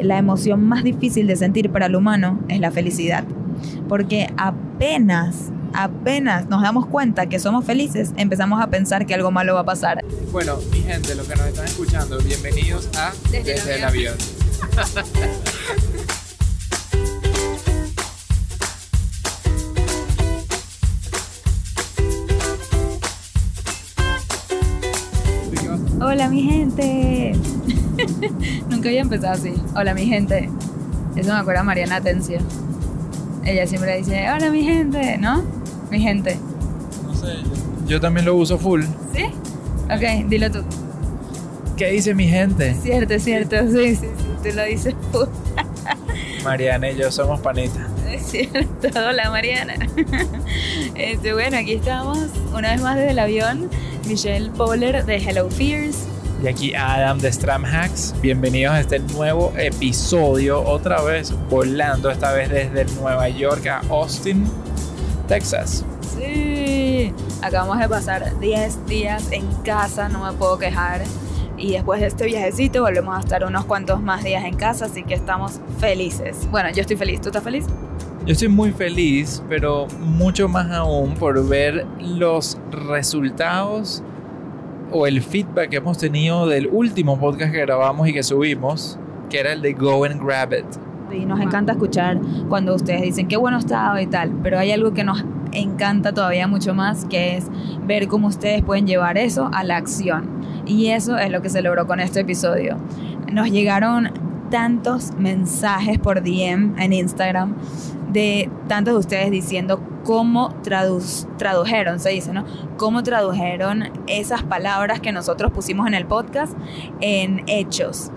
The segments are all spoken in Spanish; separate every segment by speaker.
Speaker 1: La emoción más difícil de sentir para el humano es la felicidad, porque apenas, apenas nos damos cuenta que somos felices, empezamos a pensar que algo malo va a pasar.
Speaker 2: Bueno, mi gente, los que nos están escuchando, bienvenidos a Desde, el avión.
Speaker 1: Hola mi gente. Nunca había empezado así. Hola mi gente. Eso me acuerda a Mariana Atencio. Ella siempre dice, hola mi gente, ¿no? Mi gente.
Speaker 2: No sé, yo, también lo uso full.
Speaker 1: ¿Sí? Ok, dilo tú.
Speaker 2: ¿Qué dice mi gente?
Speaker 1: Cierto, cierto, sí, sí, sí, tú lo dices full.
Speaker 2: Mariana y yo somos panitas.
Speaker 1: Es cierto, hola Mariana. Este, bueno, aquí estamos una vez más desde el avión. Michelle Poller de Hello Fears.
Speaker 2: Y aquí Adam de Stram Hacks. Bienvenidos a este nuevo episodio, otra vez volando, esta vez desde Nueva York a Austin, Texas.
Speaker 1: Sí, acabamos de pasar 10 días en casa, no me puedo quejar. Y después de este viajecito volvemos a estar unos cuantos más días en casa, así que estamos felices. Bueno, yo estoy feliz, ¿tú estás feliz?
Speaker 2: Yo estoy muy feliz, pero mucho más aún por ver los resultados o el feedback que hemos tenido del último podcast que grabamos y que subimos, que era el de Go and Grab It.
Speaker 1: Y nos encanta escuchar cuando ustedes dicen qué bueno estaba y tal, pero hay algo que nos encanta todavía mucho más, que es ver cómo ustedes pueden llevar eso a la acción. Y eso es lo que se logró con este episodio. Nos llegaron tantos mensajes por DM en Instagram de tantos de ustedes diciendo cómo tradujeron, se dice, ¿no? Cómo tradujeron esas palabras que nosotros pusimos en el podcast en hechos.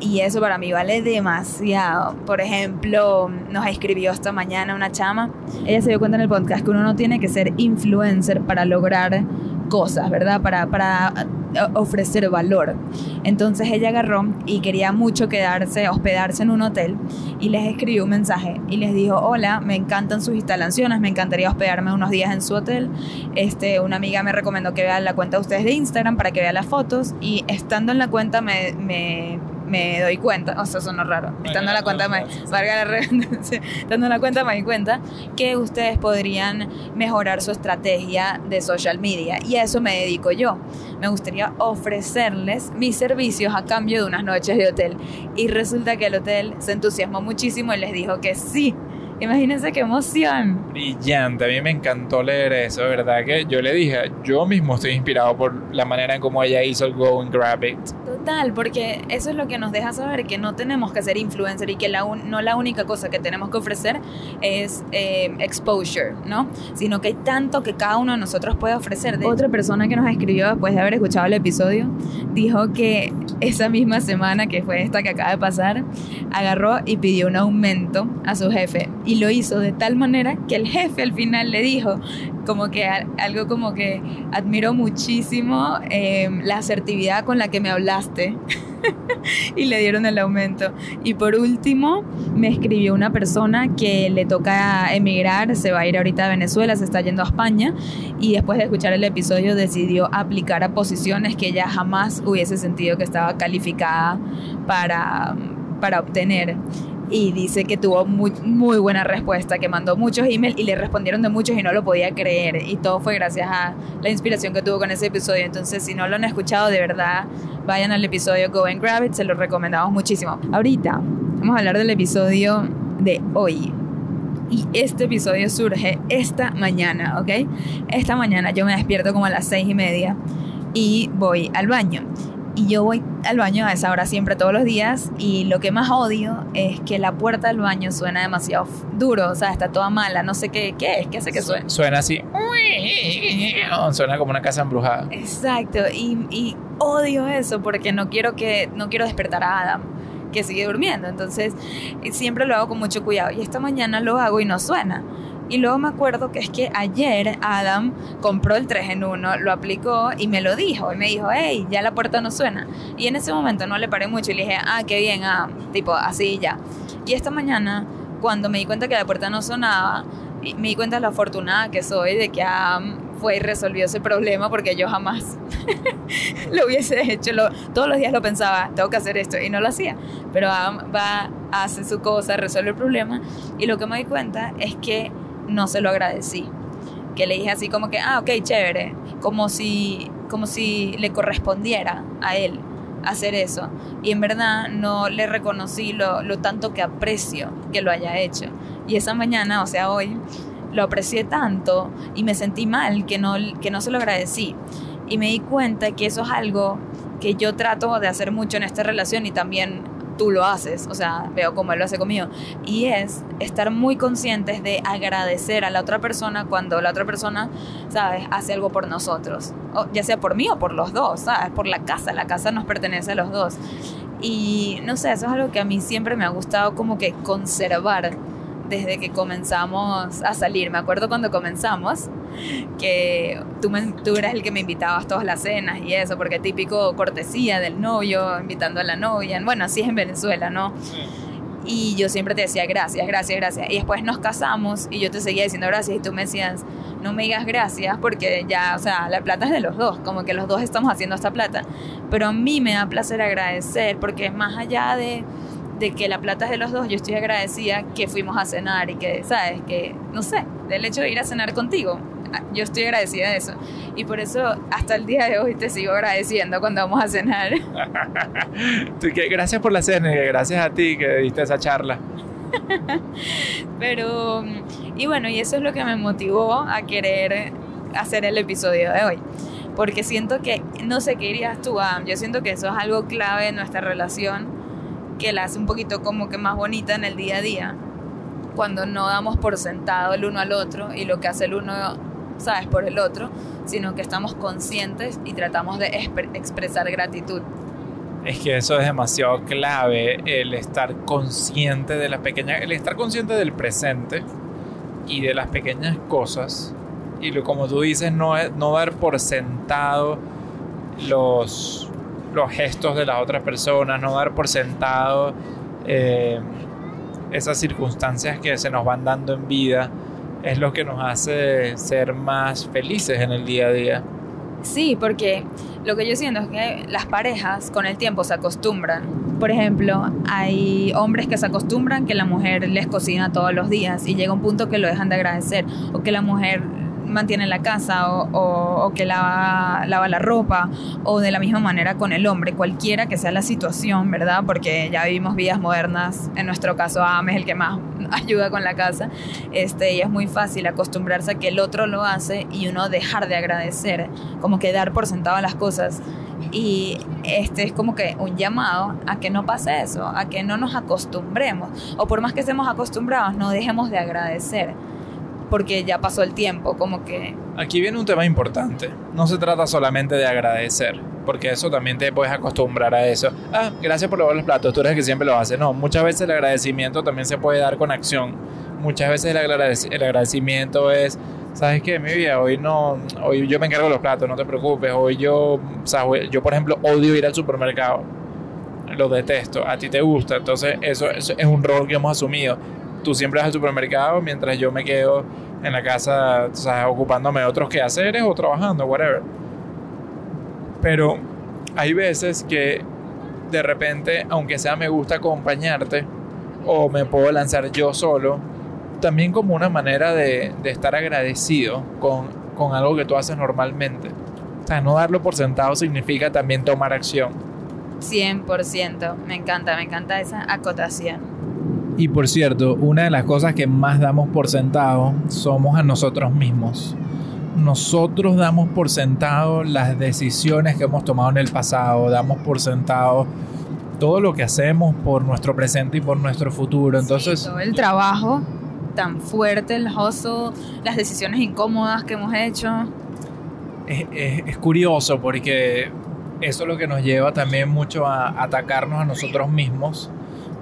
Speaker 1: Y eso para mí vale demasiado. Por ejemplo, nos escribió esta mañana una chama. Ella se dio cuenta en el podcast que uno no tiene que ser influencer para lograr cosas, ¿verdad? Para, para eh, ofrecer valor. Entonces ella agarró y quería mucho quedarse, hospedarse en un hotel y les escribió un mensaje y les dijo, hola, me encantan sus instalaciones, me encantaría hospedarme unos días en su hotel. Este, una amiga me recomendó que vean la cuenta de ustedes de Instagram para que vean las fotos y estando en la cuenta me, me me doy cuenta, o sea, sonó raro, estando en la cuenta, me, estando en la cuenta me di cuenta que ustedes podrían mejorar su estrategia de social media y a eso me dedico yo. Me gustaría ofrecerles mis servicios a cambio de unas noches de hotel y resulta que el hotel se entusiasmó muchísimo y les dijo que sí, Imagínense qué emoción.
Speaker 2: Brillante, a mí me encantó leer eso, ¿verdad? Que yo le dije, yo mismo estoy inspirado por la manera en cómo ella hizo el Go and Grab It.
Speaker 1: Porque eso es lo que nos deja saber que no tenemos que ser influencer y que la no la única cosa que tenemos que ofrecer es eh, exposure, ¿no? Sino que hay tanto que cada uno de nosotros puede ofrecer. De Otra persona que nos escribió después de haber escuchado el episodio dijo que esa misma semana, que fue esta que acaba de pasar, agarró y pidió un aumento a su jefe y lo hizo de tal manera que el jefe al final le dijo como que algo como que admiro muchísimo em, la asertividad con la que me hablaste y le dieron el aumento. Y por último, me escribió una persona que le toca emigrar, se va a ir ahorita a Venezuela, se está yendo a España y después de escuchar el episodio decidió aplicar a posiciones que ella jamás hubiese sentido que estaba calificada para, para obtener y dice que tuvo muy, muy buena respuesta, que mandó muchos emails y le respondieron de muchos y no lo podía creer. Y todo fue gracias a la inspiración que tuvo con ese episodio. Entonces, si no lo han escuchado, de verdad, vayan al episodio Go and Grab It, se lo recomendamos muchísimo. Ahorita vamos a hablar del episodio de hoy. Y este episodio surge esta mañana, ¿ok? Esta mañana yo me despierto como a las seis y media y voy al baño. Y yo voy al baño a esa hora siempre todos los días y lo que más odio es que la puerta del baño suena demasiado duro, o sea, está toda mala, no sé qué, qué es, qué hace que suene.
Speaker 2: Suena así, suena como una casa embrujada.
Speaker 1: Exacto, y, y odio eso porque no quiero que no quiero despertar a Adam que sigue durmiendo, entonces siempre lo hago con mucho cuidado y esta mañana lo hago y no suena. Y luego me acuerdo que es que ayer Adam compró el 3 en 1, lo aplicó y me lo dijo. Y me dijo, hey, ya la puerta no suena. Y en ese momento no le paré mucho y le dije, ah, qué bien, ah, tipo, así ya. Y esta mañana, cuando me di cuenta que la puerta no sonaba, me di cuenta de lo afortunada que soy de que Adam fue y resolvió ese problema porque yo jamás lo hubiese hecho. Lo, todos los días lo pensaba, tengo que hacer esto y no lo hacía. Pero va, hace su cosa, resuelve el problema y lo que me di cuenta es que no se lo agradecí. Que le dije así como que, ah, ok, chévere, como si, como si le correspondiera a él hacer eso. Y en verdad no le reconocí lo, lo tanto que aprecio que lo haya hecho. Y esa mañana, o sea, hoy, lo aprecié tanto y me sentí mal que no, que no se lo agradecí. Y me di cuenta que eso es algo que yo trato de hacer mucho en esta relación y también tú lo haces, o sea, veo cómo él lo hace conmigo. Y es estar muy conscientes de agradecer a la otra persona cuando la otra persona, ¿sabes?, hace algo por nosotros. O, ya sea por mí o por los dos, ¿sabes? Por la casa, la casa nos pertenece a los dos. Y no sé, eso es algo que a mí siempre me ha gustado como que conservar desde que comenzamos a salir. Me acuerdo cuando comenzamos que tú, tú eras el que me invitabas todas las cenas y eso, porque típico cortesía del novio, invitando a la novia. Bueno, así es en Venezuela, ¿no? Y yo siempre te decía gracias, gracias, gracias. Y después nos casamos y yo te seguía diciendo gracias y tú me decías, no me digas gracias porque ya, o sea, la plata es de los dos, como que los dos estamos haciendo esta plata. Pero a mí me da placer agradecer porque es más allá de de que la plata es de los dos, yo estoy agradecida que fuimos a cenar y que, ¿sabes? Que, no sé, del hecho de ir a cenar contigo. Ah, yo estoy agradecida de eso. Y por eso hasta el día de hoy te sigo agradeciendo cuando vamos a cenar.
Speaker 2: gracias por la cena y gracias a ti que diste esa charla.
Speaker 1: Pero, y bueno, y eso es lo que me motivó a querer hacer el episodio de hoy. Porque siento que, no sé qué dirías tú, yo siento que eso es algo clave en nuestra relación que la hace un poquito como que más bonita en el día a día, cuando no damos por sentado el uno al otro y lo que hace el uno, sabes, por el otro, sino que estamos conscientes y tratamos de expresar gratitud.
Speaker 2: Es que eso es demasiado clave, el estar consciente de las pequeñas, el estar consciente del presente y de las pequeñas cosas. Y lo, como tú dices, no, no dar por sentado los, los gestos de las otras personas, no dar por sentado eh, esas circunstancias que se nos van dando en vida, es lo que nos hace ser más felices en el día a día.
Speaker 1: Sí, porque lo que yo siento es que las parejas con el tiempo se acostumbran. Por ejemplo, hay hombres que se acostumbran que la mujer les cocina todos los días y llega un punto que lo dejan de agradecer o que la mujer mantiene la casa o, que lava, lava, la ropa o de la misma manera con el hombre, cualquiera que sea la situación, ¿verdad? Porque ya vivimos vidas modernas, en nuestro caso Ame es el que más ayuda con la casa, este, y es muy fácil acostumbrarse a que el otro lo hace y uno dejar de agradecer, como que dar por sentado las cosas. Y este es como que un llamado a que no pase eso, a que no nos acostumbremos, o por más que estemos acostumbrados, no dejemos de agradecer porque ya pasó el tiempo, como que...
Speaker 2: Aquí viene un tema importante. No se trata solamente de agradecer, porque eso también te puedes acostumbrar a eso. Ah, gracias por lavar los platos, tú eres el que siempre lo hace. No, muchas veces el agradecimiento también se puede dar con acción. Muchas veces el, agradecimiento es, ¿sabes qué? Mi vida, hoy no, hoy yo me encargo de los platos, no te preocupes. Hoy yo, yo por ejemplo, odio ir al supermercado. Lo detesto, a ti te gusta, entonces eso, eso es un rol que hemos asumido tú siempre vas al supermercado mientras yo me quedo en la casa, ocupándome de otros quehaceres o trabajando, whatever. Pero hay veces que de repente, aunque sea me gusta acompañarte o me puedo lanzar yo solo, también como una manera de, de estar agradecido con, con algo que tú haces normalmente. O sea, no darlo por sentado significa también tomar acción.
Speaker 1: 100%, me encanta, me encanta esa acotación.
Speaker 2: Y por cierto, una de las cosas que más damos por sentado somos a nosotros mismos. Nosotros damos por sentado las decisiones que hemos tomado en el pasado, damos por sentado todo lo que hacemos por nuestro presente y por nuestro futuro. Entonces,
Speaker 1: todo el trabajo tan fuerte, el hustle, las decisiones incómodas que hemos hecho.
Speaker 2: Es, es curioso porque eso es lo que nos lleva también mucho a atacarnos a nosotros mismos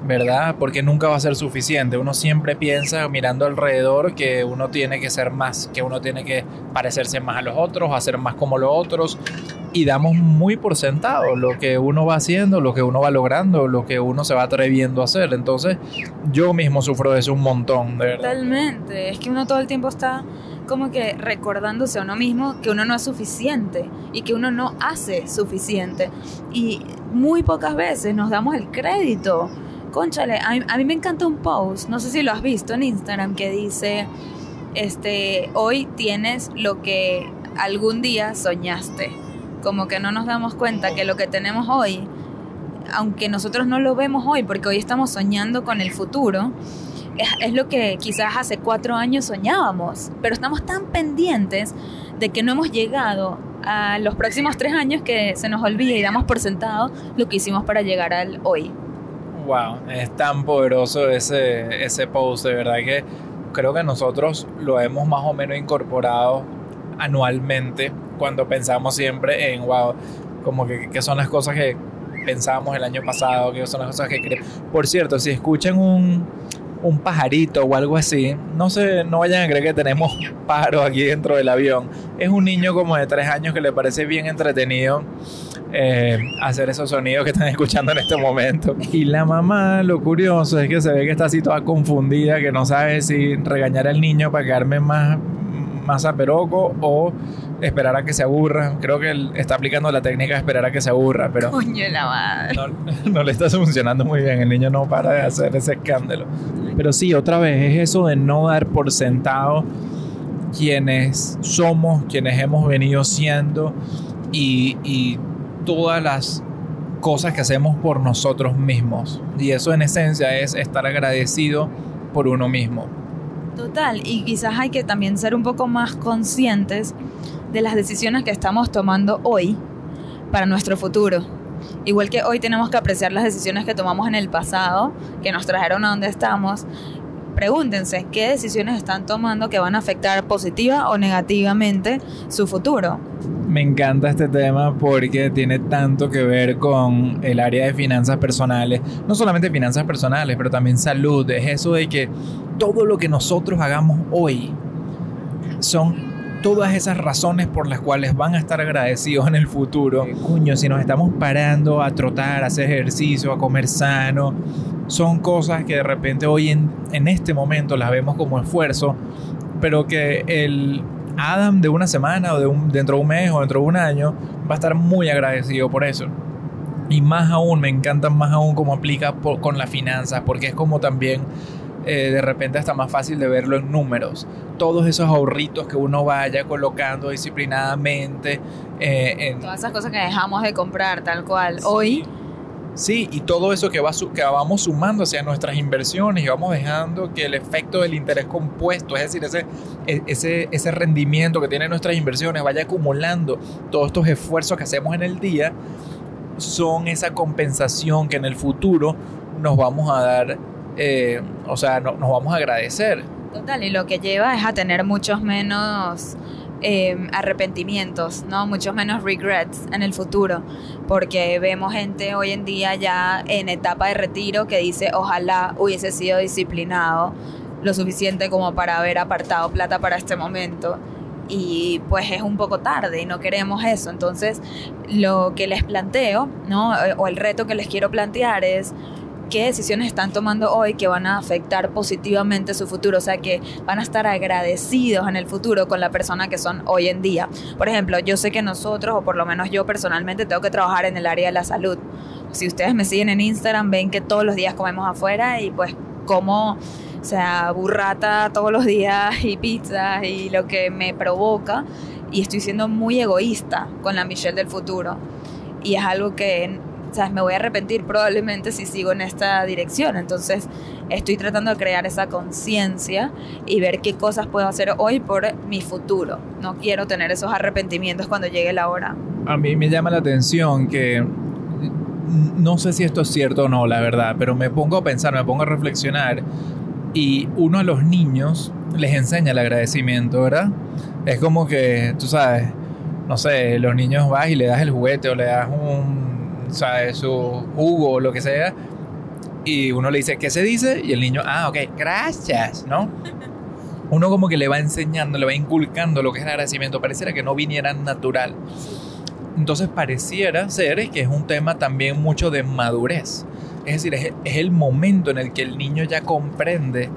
Speaker 2: ¿verdad? Porque nunca va a ser suficiente. Uno siempre piensa mirando alrededor que uno tiene que ser más, que uno tiene que parecerse más a los otros, hacer más como los otros. Y damos muy por sentado lo que uno va haciendo, lo que uno va logrando, lo que uno se va atreviendo a hacer. Entonces, yo mismo sufro de eso un montón, de verdad.
Speaker 1: Totalmente. Es que uno todo el tiempo está como que recordándose a uno mismo que uno no es suficiente y que uno no hace suficiente. Y muy pocas veces nos damos el crédito. Conchale, a mí, a mí me encanta un post, no sé si lo has visto en Instagram, que dice, este, hoy tienes lo que algún día soñaste. Como que no nos damos cuenta que lo que tenemos hoy, aunque nosotros no lo vemos hoy, porque hoy estamos soñando con el futuro, es, es lo que quizás hace cuatro años soñábamos, pero estamos tan pendientes de que no hemos llegado a los próximos tres años que se nos olvida y damos por sentado lo que hicimos para llegar al hoy.
Speaker 2: Wow, es tan poderoso ese, ese de verdad que creo que nosotros lo hemos más o menos incorporado anualmente cuando pensamos siempre en, wow, como que, son las cosas que pensábamos el año pasado, que son las cosas que queremos. Por cierto, si escuchan un, un pajarito o algo así, no se, no vayan a creer que tenemos pájaros aquí dentro del avión. Es un niño como de tres años que le parece bien entretenido eh, hacer esos sonidos que están escuchando en este momento. Y la mamá, lo curioso es que se ve que está así toda confundida, que no sabe si regañar al niño para quedarme más, más aperoco o esperar a que se aburra. Creo que él está aplicando la técnica de esperar a que se aburra, pero
Speaker 1: Coño la madre.
Speaker 2: no, no le está funcionando muy bien. El niño no para de hacer ese escándalo. Pero sí, otra vez, es eso de no dar por sentado quienes somos, quienes hemos venido siendo y, y todas las cosas que hacemos por nosotros mismos. Y eso en esencia es estar agradecido por uno mismo.
Speaker 1: Total, y quizás hay que también ser un poco más conscientes de las decisiones que estamos tomando hoy para nuestro futuro. Igual que hoy tenemos que apreciar las decisiones que tomamos en el pasado, que nos trajeron a donde estamos, pregúntense qué decisiones están tomando que van a afectar positiva o negativamente su futuro.
Speaker 2: Me encanta este tema porque tiene tanto que ver con el área de finanzas personales. No solamente finanzas personales, pero también salud. Es eso de que todo lo que nosotros hagamos hoy son todas esas razones por las cuales van a estar agradecidos en el futuro. Cuño, si nos estamos parando a trotar, a hacer ejercicio, a comer sano, son cosas que de repente hoy en, en este momento las vemos como esfuerzo, pero que el Adam de una semana o de un, dentro de un mes o dentro de un año va a estar muy agradecido por eso. Y más aún, me encanta más aún cómo aplica por, con las finanzas, porque es como también eh, de repente está más fácil de verlo en números. Todos esos ahorritos que uno vaya colocando disciplinadamente. eh, en,
Speaker 1: Todas esas cosas que dejamos de comprar tal cual. Hoy
Speaker 2: Sí, y todo eso que, va, que vamos sumando hacia nuestras inversiones y vamos dejando que el efecto del interés compuesto, es decir, ese, e- ese, ese rendimiento que tienen nuestras inversiones, vaya acumulando todos estos esfuerzos que hacemos en el día, son esa compensación que en el futuro nos vamos a dar, eh, o sea, no- nos vamos a agradecer.
Speaker 1: Total, y lo que lleva es a tener muchos menos eh, arrepentimientos, ¿no? Muchos menos regrets en el futuro, porque vemos gente hoy en día ya en etapa de retiro que dice, ojalá hubiese sido disciplinado lo suficiente como para haber apartado plata para este momento. Y pues es un poco tarde y no queremos eso. Entonces, lo que les planteo, ¿no? O el reto que les quiero plantear es qué decisiones están tomando hoy que van a afectar positivamente su futuro, o sea, que van a estar agradecidos en el futuro con la persona que son hoy en día. Por ejemplo, yo sé que nosotros, o por lo menos yo personalmente, tengo que trabajar en el área de la salud. Si ustedes me siguen en Instagram, ven que todos los días comemos afuera y pues como, o sea, burrata todos los días y pizza y lo que me provoca. Y estoy siendo muy egoísta con la Michelle del futuro. Y es algo que me voy a arrepentir probablemente si sigo en esta dirección. Entonces, estoy tratando de crear esa conciencia y ver qué cosas puedo hacer hoy por mi futuro. No quiero tener esos arrepentimientos cuando llegue la hora.
Speaker 2: A mí me llama la atención que no sé si esto es cierto o no, la verdad, pero me pongo a pensar, me pongo a reflexionar y uno a los niños les enseña el agradecimiento, ¿verdad? Es como que, tú sabes, no sé, los niños vas y le das el juguete o le das un, ¿sabes? Su jugo o lo que sea y uno le dice, ¿qué se dice? Y el niño, ah, ok, gracias, ¿no? Uno como que le va enseñando, le va inculcando lo que es el agradecimiento, pareciera que no viniera natural. Entonces pareciera ser que es un tema también mucho de madurez. Es decir, es, es el momento en el que el niño ya comprende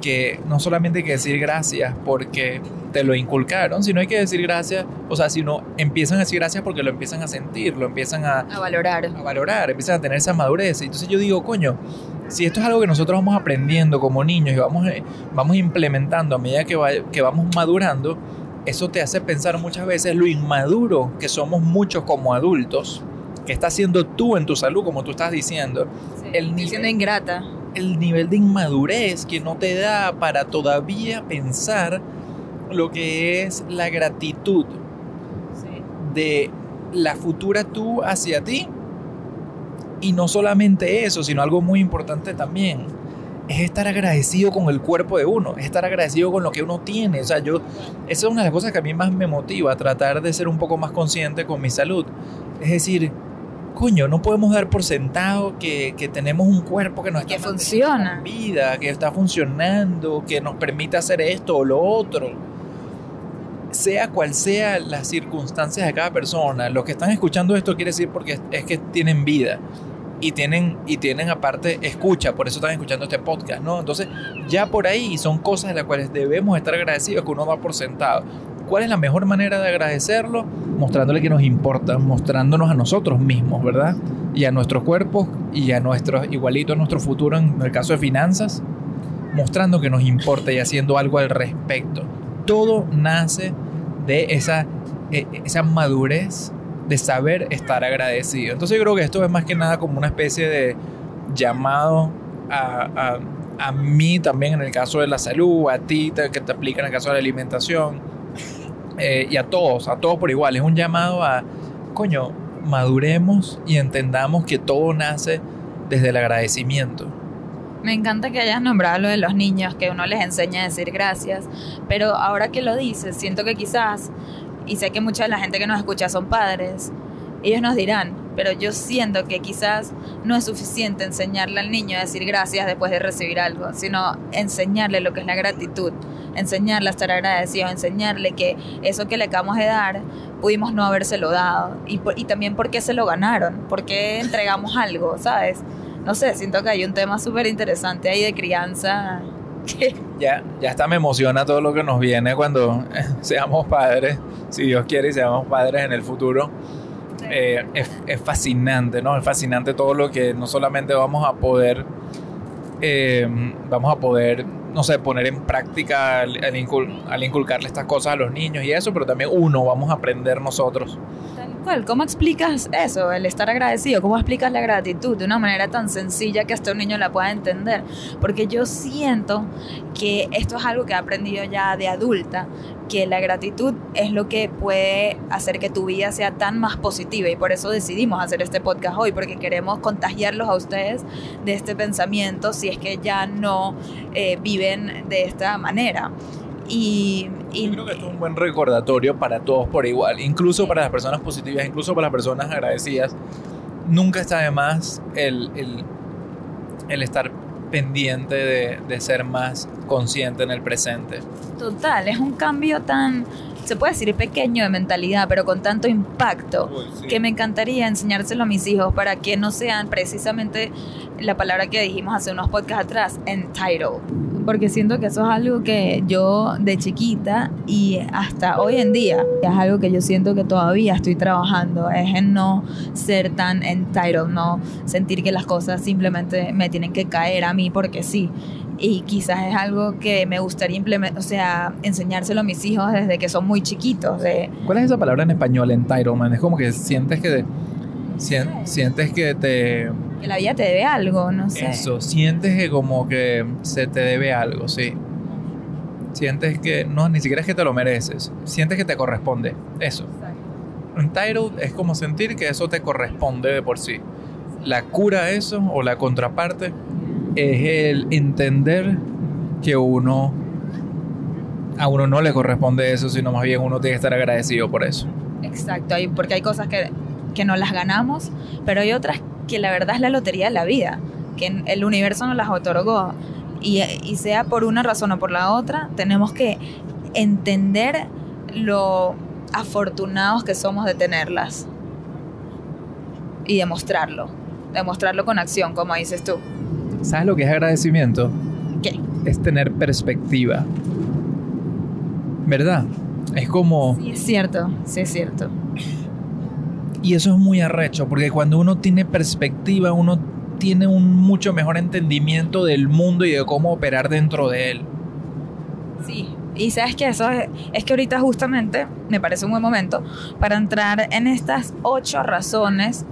Speaker 2: que no solamente hay que decir gracias porque te lo inculcaron, sino hay que decir gracias, o sea, si no empiezan a decir gracias porque lo empiezan a sentir, lo empiezan a,
Speaker 1: A valorar.
Speaker 2: a valorar, empiezan a tener esa madurez. Entonces yo digo, coño, si esto es algo que nosotros vamos aprendiendo como niños y vamos, eh, vamos implementando a medida que, va- que vamos madurando, eso te hace pensar muchas veces lo inmaduro que somos muchos como adultos, que estás haciendo tú en tu salud, como tú estás diciendo, El nivel-
Speaker 1: siendo ingrata.
Speaker 2: el nivel de inmadurez que no te da para todavía pensar lo que es la gratitud
Speaker 1: Sí.
Speaker 2: de la futura tú hacia ti. Y no solamente eso, sino algo muy importante también. Es estar agradecido con el cuerpo de uno, es estar agradecido con lo que uno tiene. O sea, yo, esa es una de las cosas que a mí más me motiva, tratar de ser un poco más consciente con mi salud. Es decir, coño, no podemos dar por sentado que, que tenemos un cuerpo que nos está
Speaker 1: Que
Speaker 2: manteniendo
Speaker 1: funciona.
Speaker 2: vida, que está funcionando, que nos permite hacer esto o lo otro sea cual sea las circunstancias de cada persona, los que están escuchando esto quiere decir porque es, que tienen vida y tienen y tienen aparte escucha, por eso están escuchando este podcast, ¿no? Entonces, ya por ahí son cosas de las cuales debemos estar agradecidos que uno da por sentado. ¿Cuál es la mejor manera de agradecerlo? Mostrándole que nos importa, mostrándonos a nosotros mismos, ¿verdad? Y a nuestros cuerpos y a nuestros igualito a nuestro futuro en el caso de finanzas, mostrando que nos importa y haciendo algo al respecto todo nace de esa, eh, esa madurez de saber estar agradecido. Entonces yo creo que esto es más que nada como una especie de llamado a, a, a mí también en el caso de la salud, a ti que te aplica en el caso de la alimentación, eh, y a todos, a todos por igual. Es un llamado a, coño, maduremos y entendamos que todo nace desde el agradecimiento.
Speaker 1: Me encanta que hayas nombrado lo de los niños, que uno les enseña a decir gracias, pero ahora que lo dices, siento que quizás, y sé que mucha de la gente que nos escucha son padres, ellos nos dirán, pero yo siento que quizás no es suficiente enseñarle al niño a decir gracias después de recibir algo, sino enseñarle lo que es la gratitud, enseñarle a estar agradecido, enseñarle que eso que le acabamos de dar pudimos no habérselo dado y, por- y también por qué se lo ganaron, por qué entregamos algo, ¿sabes? No sé, siento que hay un tema súper interesante ahí de crianza. que-
Speaker 2: Ya, ya hasta me emociona todo lo que nos viene cuando seamos padres, si Dios quiere y seamos padres en el futuro. Eh, es, es fascinante, ¿no? Es fascinante todo lo que no solamente vamos a poder, eh, vamos a poder, no sé, poner en práctica al, al incul- al inculcarle estas cosas a los niños y eso, pero también uno, vamos a aprender nosotros.
Speaker 1: Tal cual, ¿cómo explicas eso, el estar agradecido? ¿Cómo explicas la gratitud de una manera tan sencilla que hasta un niño la pueda entender? Porque yo siento que esto es algo que he aprendido ya de adulta, que la gratitud es lo que puede hacer que tu vida sea tan más positiva y por eso decidimos hacer este podcast hoy, porque queremos contagiarlos a ustedes de este pensamiento si es que ya no eh, viven de esta manera. Y, y-
Speaker 2: Yo creo que esto es un buen recordatorio para todos por igual, incluso para las personas positivas, incluso para las personas agradecidas. Nunca está de más el, el, el estar pendiente de, de ser más consciente en el presente.
Speaker 1: Total, es un cambio tan, se puede decir pequeño de mentalidad, pero con tanto impacto que me encantaría enseñárselo a mis hijos para que no sean precisamente la palabra que dijimos hace unos podcasts atrás, entitled. Porque siento que eso es algo que yo de chiquita y hasta hoy en día es algo que yo siento que todavía estoy trabajando, es en no ser tan entitled, no sentir que las cosas simplemente me tienen que caer a mí porque sí. Y quizás es algo que me gustaría implementar, o sea, enseñárselo a mis hijos desde que son muy chiquitos, de
Speaker 2: ¿Cuál es esa palabra en español, entitlement? Es como que sientes que, sien- sientes que te...
Speaker 1: que la vida te debe algo, no sé.
Speaker 2: Eso, sientes que como que se te debe algo, sí. Sientes que no, ni siquiera es que te lo mereces, sientes que te corresponde, eso. Entitled es como sentir que eso te corresponde de por sí. La cura a eso o la contraparte es el entender que uno a uno no le corresponde eso, sino más bien uno tiene que estar agradecido por eso.
Speaker 1: Exacto, porque hay cosas que, que no las ganamos, pero hay otras que la verdad es la lotería de la vida, que el universo nos las otorgó. Y, y sea por una razón o por la otra, tenemos que entender lo afortunados que somos de tenerlas. Y demostrarlo. Demostrarlo con acción, como dices tú.
Speaker 2: ¿Sabes lo que es agradecimiento?
Speaker 1: ¿Qué?
Speaker 2: Es tener perspectiva. ¿Verdad? Es como...
Speaker 1: Sí, es cierto, sí es cierto.
Speaker 2: Y eso es muy arrecho, porque cuando uno tiene perspectiva, uno tiene un mucho mejor entendimiento del mundo y de cómo operar dentro de él.
Speaker 1: Sí, y sabes que eso es, es, que ahorita justamente me parece un buen momento para entrar en estas ocho razones.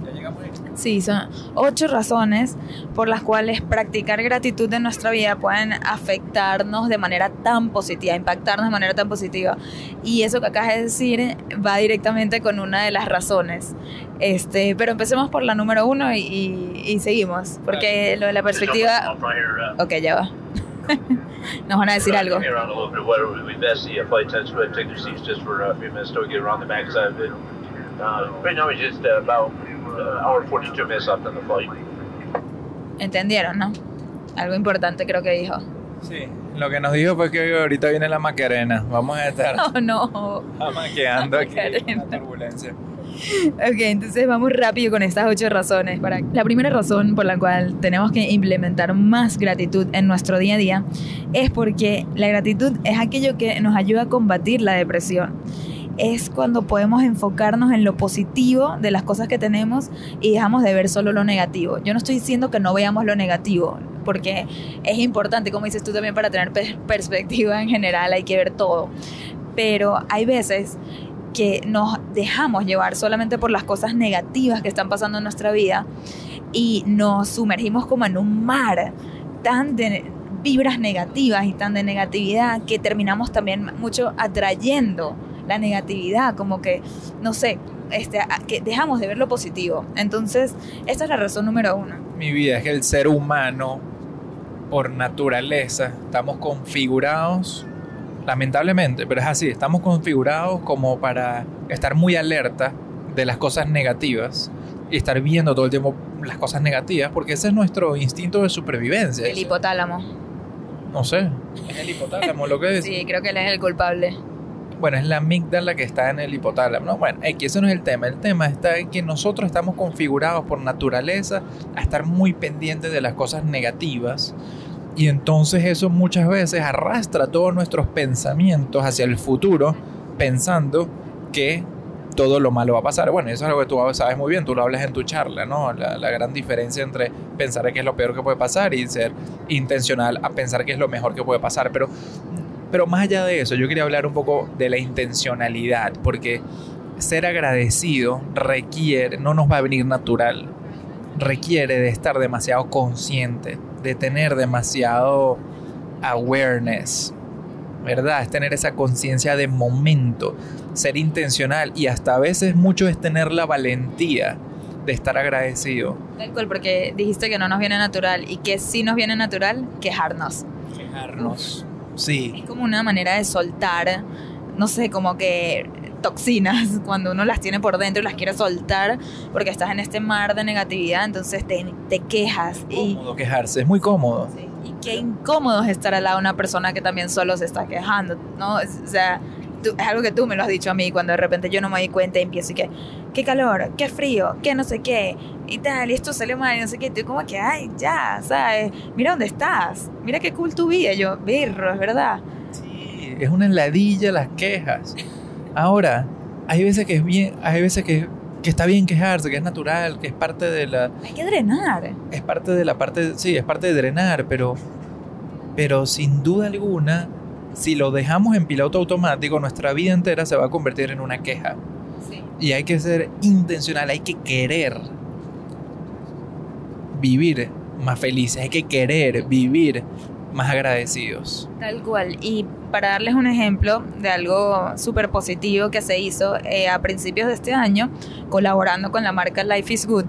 Speaker 1: Sí, son ocho razones por las cuales practicar gratitud en nuestra vida pueden afectarnos de manera tan positiva, impactarnos de manera tan positiva. Y eso que acabas de decir va directamente con una de las razones. Este, pero empecemos por la número uno y, y, y seguimos, porque lo de la perspectiva... Ok, ya va. Nos van a decir algo.
Speaker 3: Get around the back side of it. Right now, we're just about hour 42 minutes left on the flight.
Speaker 1: ¿Entendieron, no? Algo importante creo que dijo.
Speaker 2: Sí, lo que nos dijo fue que ahorita viene la Macarena. Vamos a estar
Speaker 1: Oh, no.
Speaker 2: amaqueando aquí en
Speaker 1: Macarena.
Speaker 2: la turbulencia.
Speaker 1: Ok, entonces vamos rápido con estas ocho razones. Para... La primera razón por la cual tenemos que implementar más gratitud en nuestro día a día es porque la gratitud es aquello que nos ayuda a combatir la depresión. Es cuando podemos enfocarnos en lo positivo de las cosas que tenemos y dejamos de ver solo lo negativo. Yo no estoy diciendo que no veamos lo negativo, porque es importante, como dices tú también, para tener pe- perspectiva en general hay que ver todo. Pero hay veces que nos dejamos llevar solamente por las cosas negativas que están pasando en nuestra vida y nos sumergimos como en un mar tan de vibras negativas y tan de negatividad que terminamos también mucho atrayendo la negatividad, como que, no sé, este, que dejamos de ver lo positivo. Entonces, esta es la razón número uno.
Speaker 2: Mi vida es que el ser humano, por naturaleza, estamos configurados, lamentablemente, pero es así, estamos configurados como para estar muy alerta de las cosas negativas y estar viendo todo el tiempo las cosas negativas, porque ese es nuestro instinto de supervivencia.
Speaker 1: El hipotálamo.
Speaker 2: No sé, es el hipotálamo lo que es.
Speaker 1: Sí, creo que él es el culpable.
Speaker 2: Bueno, es la amígdala que está en el hipotálamo. No, bueno, aquí eso no es el tema. El tema está en que nosotros estamos configurados por naturaleza a estar muy pendientes de las cosas negativas. Y entonces eso muchas veces arrastra todos nuestros pensamientos hacia el futuro, pensando que todo lo malo va a pasar. Bueno, eso es algo que tú sabes muy bien, tú lo hablas en tu charla, ¿no? La, la gran diferencia entre pensar que es lo peor que puede pasar y ser intencional a pensar que es lo mejor que puede pasar. Pero pero más allá de eso, yo quería hablar un poco de la intencionalidad, porque ser agradecido requiere, no nos va a venir natural, requiere de estar demasiado consciente, de tener demasiado awareness, ¿verdad? Es tener esa conciencia de momento, ser intencional y hasta a veces mucho es tener la valentía de estar agradecido.
Speaker 1: Tal cual, porque dijiste que no nos viene natural y que sí nos viene natural quejarnos.
Speaker 2: Quejarnos. Sí.
Speaker 1: Es como una manera de soltar, no sé, como que toxinas cuando uno las tiene por dentro y las quiere soltar porque estás en este mar de negatividad, entonces te, te quejas y,
Speaker 2: Cómodo quejarse, es muy cómodo.
Speaker 1: sí, y qué incómodo es estar al lado de una persona que también solo se está quejando, ¿no? Es- o sea, tú- es algo que tú me lo has dicho a mí cuando de repente yo no me di cuenta y empiezo y que, qué calor, qué frío, qué no sé qué, y tal, y esto salió mal, y no sé qué, y tú como que, ay, ya, ¿sabes? Mira dónde estás, mira qué cool tu vida, yo, birro, es verdad.
Speaker 2: Sí, es una heladilla las quejas. Ahora, hay veces que es bien, hay veces que, que está bien quejarse, que es natural, que es parte de la,
Speaker 1: Hay que drenar.
Speaker 2: es parte de la parte, sí, es parte de drenar, pero, pero sin duda alguna, si lo dejamos en piloto automático, nuestra vida entera se va a convertir en una queja.
Speaker 1: Sí.
Speaker 2: Y hay que ser intencional, hay que querer vivir más felices, hay que querer vivir más agradecidos.
Speaker 1: Tal cual. Y para darles un ejemplo de algo súper positivo que se hizo eh, a principios de este año, colaborando con la marca Life is Good,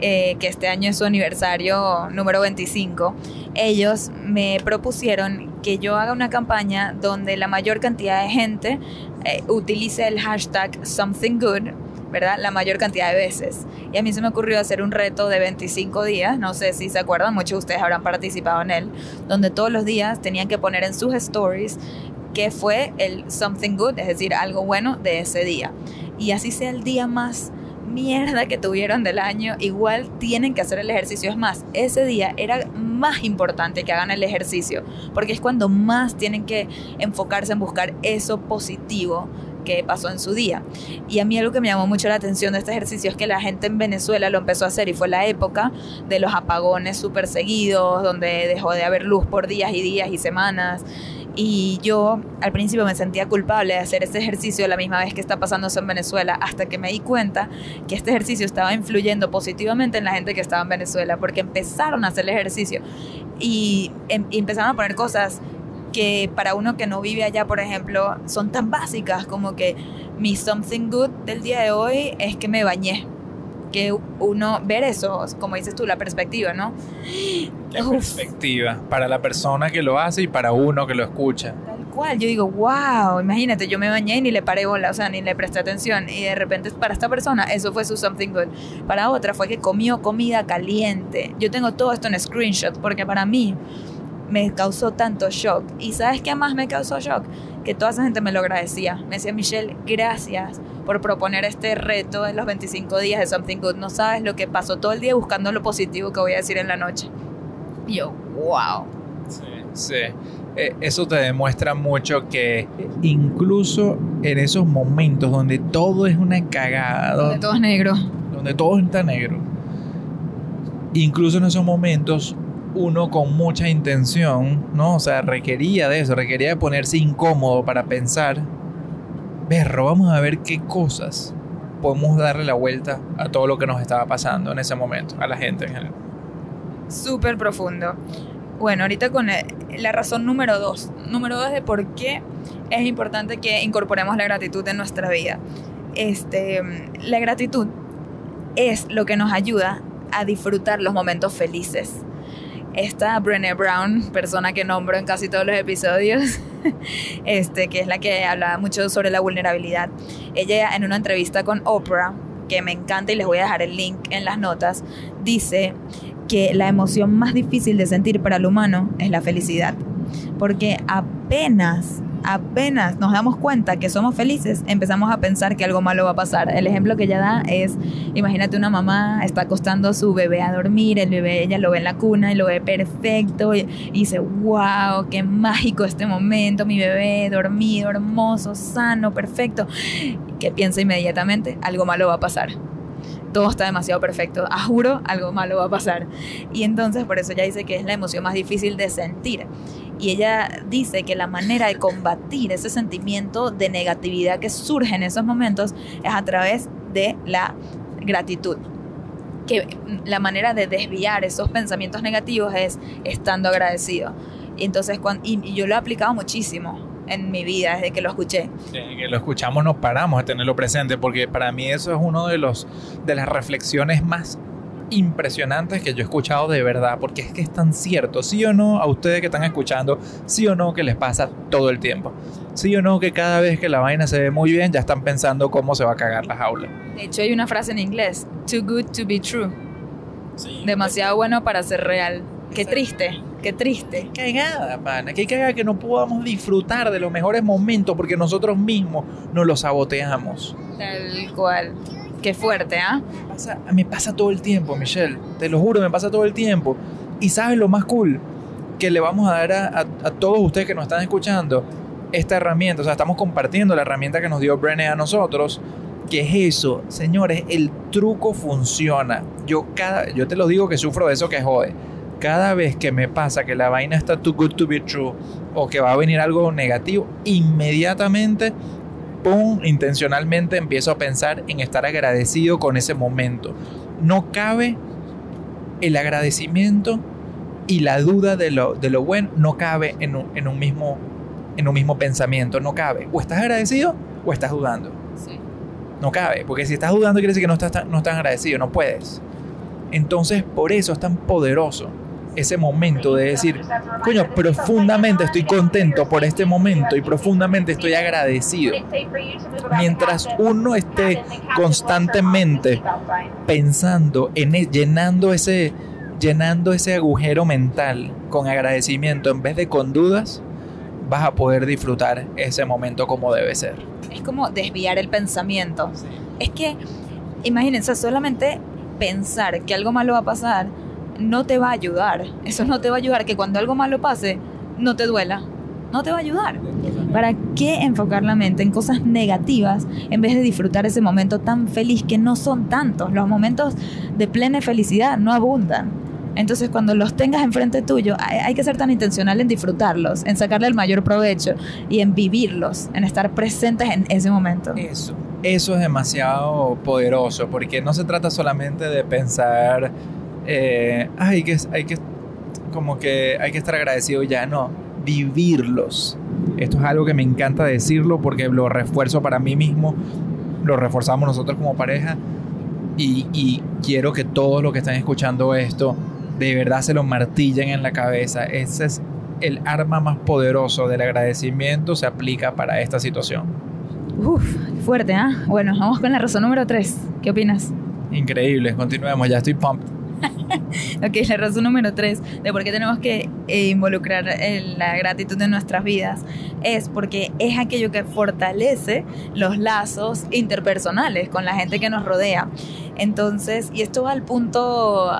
Speaker 1: eh, que este año es su aniversario número 25, ellos me propusieron que yo haga una campaña donde la mayor cantidad de gente eh, utilice el hashtag something good, ¿verdad? La mayor cantidad de veces. Y a mí se me ocurrió hacer un reto de 25 días, no sé si se acuerdan, muchos de ustedes habrán participado en él, donde todos los días tenían que poner en sus stories qué fue el something good, es decir, algo bueno de ese día. Y así sea el día más mierda que tuvieron del año, igual tienen que hacer el ejercicio. Es más, ese día era más importante que hagan el ejercicio, porque es cuando más tienen que enfocarse en buscar eso positivo que pasó en su día. Y a mí algo que me llamó mucho la atención de este ejercicio es que la gente en Venezuela lo empezó a hacer y fue la época de los apagones súper seguidos, donde dejó de haber luz por días y días y semanas. Y yo al principio me sentía culpable de hacer este ejercicio la misma vez que está pasando eso en Venezuela, hasta que me di cuenta que este ejercicio estaba influyendo positivamente en la gente que estaba en Venezuela, porque empezaron a hacer el ejercicio y, em, y empezaron a poner cosas que para uno que no vive allá, por ejemplo, son tan básicas como que mi something good del día de hoy es que me bañé. Que uno, ver eso, como dices tú, la perspectiva, ¿no?
Speaker 2: La perspectiva, para la persona que lo hace y para uno que lo escucha.
Speaker 1: Tal cual, yo digo, wow, imagínate, yo me bañé y ni le paré bola, o sea, ni le presté atención. Y de repente para esta persona eso fue su something good. Para otra fue que comió comida caliente. Yo tengo todo esto en screenshot porque para mí me causó tanto shock. ¿Y sabes qué más me causó shock? Que toda esa gente me lo agradecía. Me decía, Michelle, gracias por proponer este reto en los 25 días de Something Good. No sabes lo que pasó todo el día buscando lo positivo que voy a decir en la noche. Y yo, wow.
Speaker 2: Sí, sí. Eh, eso te demuestra mucho que incluso en esos momentos donde todo es una cagada,
Speaker 1: Donde todo es negro.
Speaker 2: donde todo está negro, incluso en esos momentos uno con mucha intención, ¿no? O sea, requería de eso, requería de ponerse incómodo para pensar, berro, vamos a ver qué cosas podemos darle la vuelta a todo lo que nos estaba pasando en ese momento, a la gente en general.
Speaker 1: Súper profundo. Bueno, ahorita con el- la razón número dos. Número dos de por qué es importante que incorporemos la gratitud en nuestra vida. Este, la gratitud es lo que nos ayuda a disfrutar los momentos felices. Esta Brené Brown, persona que nombro en casi todos los episodios, este, que es la que habla mucho sobre la vulnerabilidad. Ella en una entrevista con Oprah, que me encanta y les voy a dejar el link en las notas, dice que la emoción más difícil de sentir para el humano es la felicidad. Porque apenas, apenas nos damos cuenta que somos felices, empezamos a pensar que algo malo va a pasar. El ejemplo que ella da es, imagínate una mamá está acostando a su bebé a dormir, el bebé ella lo ve en la cuna y lo ve perfecto y, y dice, wow, qué mágico este momento, mi bebé dormido, hermoso, sano, perfecto. Que piensa inmediatamente, algo malo va a pasar todo está demasiado perfecto. A juro, algo malo va a pasar. Y entonces por eso ella dice que es la emoción más difícil de sentir. Y ella dice que la manera de combatir ese sentimiento de negatividad que surge en esos momentos es a través de la gratitud. Que la manera de desviar esos pensamientos negativos es estando agradecido. Entonces, cuando, y, y yo lo he aplicado muchísimo en mi vida desde que lo escuché.
Speaker 2: Desde que lo escuchamos nos paramos a tenerlo presente porque para mí eso es uno de los de las reflexiones más impresionantes que yo he escuchado de verdad, porque es que es tan cierto, sí o no, a ustedes que están escuchando, sí o no que les pasa todo el tiempo, sí o no que cada vez que la vaina se ve muy bien ya están pensando cómo se va a cagar la jaula.
Speaker 1: De hecho, hay una frase en inglés, too good to be true. Demasiado bueno para ser real. Qué triste, qué triste.
Speaker 2: Qué cagada, pana, qué cagada que no podamos disfrutar de los mejores momentos porque nosotros mismos nos los saboteamos.
Speaker 1: Tal cual. Qué fuerte, ¿ah?
Speaker 2: Pasa- me pasa todo el tiempo, Michelle. Te lo juro, me pasa todo el tiempo. Y sabes lo más cool que le vamos a dar a, a- a todos ustedes que nos están escuchando esta herramienta. O sea, estamos compartiendo la herramienta que nos dio Brené a nosotros. Que es eso, señores, el truco funciona. Yo cada, yo te lo digo que sufro de eso que jode. Cada vez que me pasa que la vaina está too good to be true o que va a venir algo negativo, inmediatamente pum, intencionalmente empiezo a pensar en estar agradecido con ese momento. No cabe el agradecimiento y la duda de lo, de lo bueno, no cabe en un, en un mismo, en un mismo pensamiento, no cabe. O estás agradecido o estás dudando.
Speaker 1: Sí.
Speaker 2: No cabe, porque si estás dudando quiere decir que no estás, tan- no estás agradecido, no puedes. Entonces, por eso es tan poderoso ese momento de decir, coño, profundamente estoy contento por este momento y profundamente estoy agradecido.
Speaker 4: Mientras uno esté constantemente
Speaker 2: Pensando en e- llenando ese llenando ese agujero mental con agradecimiento en vez de con dudas, vas a poder disfrutar ese momento como debe ser.
Speaker 1: Es como desviar el pensamiento. Es que imagínense, solamente pensar que algo malo va a pasar no te va a ayudar. Eso no te va a ayudar que cuando algo malo pase no te duela. No te va a ayudar. ¿Para qué enfocar la mente en cosas negativas en vez de disfrutar ese momento tan feliz que no son tantos? Los momentos de plena felicidad no abundan. Entonces cuando los tengas enfrente tuyo, hay, que ser tan intencional en disfrutarlos, en sacarle el mayor provecho y en vivirlos, en estar presentes en ese momento.
Speaker 2: Eso, eso es demasiado poderoso, porque no se trata solamente de pensar, eh, hay que, hay que, como que hay que estar agradecido ya, no, vivirlos. Esto es algo que me encanta decirlo porque lo refuerzo para mí mismo, lo reforzamos nosotros como pareja y, y quiero que todos los que están escuchando esto de verdad se lo martillan en la cabeza. Ese es el arma más poderoso del agradecimiento, se aplica para esta situación.
Speaker 1: Uf, fuerte, ¿ah? Bueno, vamos con la razón número 3. ¿Qué opinas?
Speaker 2: Increíble, continuemos, ya estoy pumped.
Speaker 1: ok, la razón número 3 de por qué tenemos que eh, involucrar la gratitud en nuestras vidas es porque es aquello que fortalece los lazos interpersonales con la gente que nos rodea. Entonces, y esto va al punto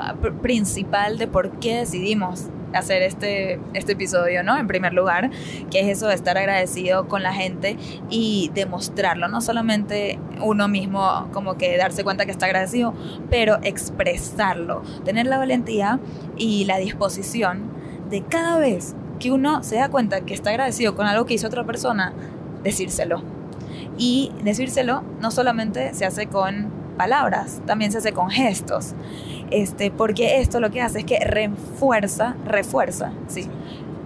Speaker 1: principal de por qué decidimos hacer este, este episodio, ¿no? En primer lugar, que es eso de estar agradecido con la gente y demostrarlo, no solamente uno mismo como que darse cuenta que está agradecido, pero expresarlo, tener la valentía y la disposición de cada vez que uno se da cuenta que está agradecido con algo que hizo otra persona, decírselo. Y decírselo no solamente se hace con palabras, también se hace con gestos. Este, porque esto lo que hace es que refuerza, refuerza, sí.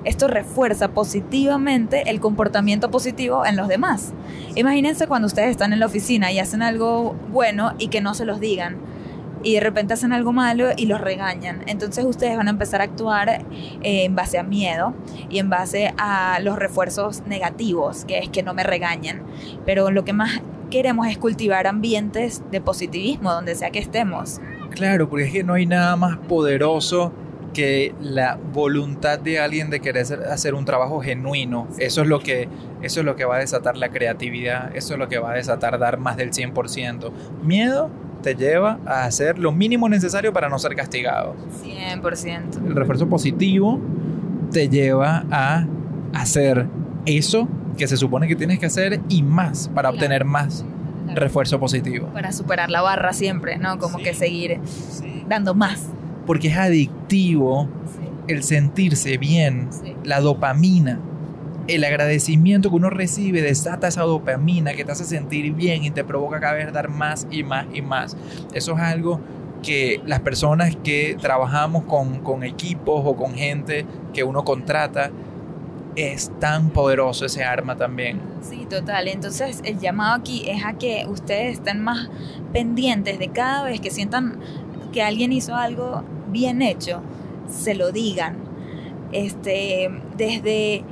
Speaker 1: Esto refuerza positivamente el comportamiento positivo en los demás. Imagínense cuando ustedes están en la oficina y hacen algo bueno y que no se los digan y de repente hacen algo malo y los regañan. Entonces ustedes van a empezar a actuar eh, en base a miedo y en base a los refuerzos negativos, que es que no me regañen. Pero lo que más queremos es cultivar ambientes de positivismo donde sea que estemos.
Speaker 2: Claro, porque es que no hay nada más poderoso que la voluntad de alguien de querer hacer un trabajo genuino. Eso es lo que eso es lo que va a desatar la creatividad, eso es lo que va a desatar dar más del 100%. Miedo te lleva a hacer lo mínimo necesario para no ser castigado.
Speaker 1: 100%.
Speaker 2: El refuerzo positivo te lleva a hacer eso que se supone que tienes que hacer y más para obtener más refuerzo positivo.
Speaker 1: Para superar la barra siempre, ¿no? Como que seguir dando más.
Speaker 2: Porque es adictivo el sentirse bien, la dopamina. El agradecimiento que uno recibe desata esa dopamina que te hace sentir bien y te provoca cada vez dar más y más y más. Eso es algo que las personas que trabajamos con, con equipos o con gente que uno contrata, es tan poderoso ese arma también.
Speaker 1: Sí, total. Entonces el llamado aquí es a que ustedes estén más pendientes de cada vez que sientan que alguien hizo algo bien hecho, se lo digan. Este, desde,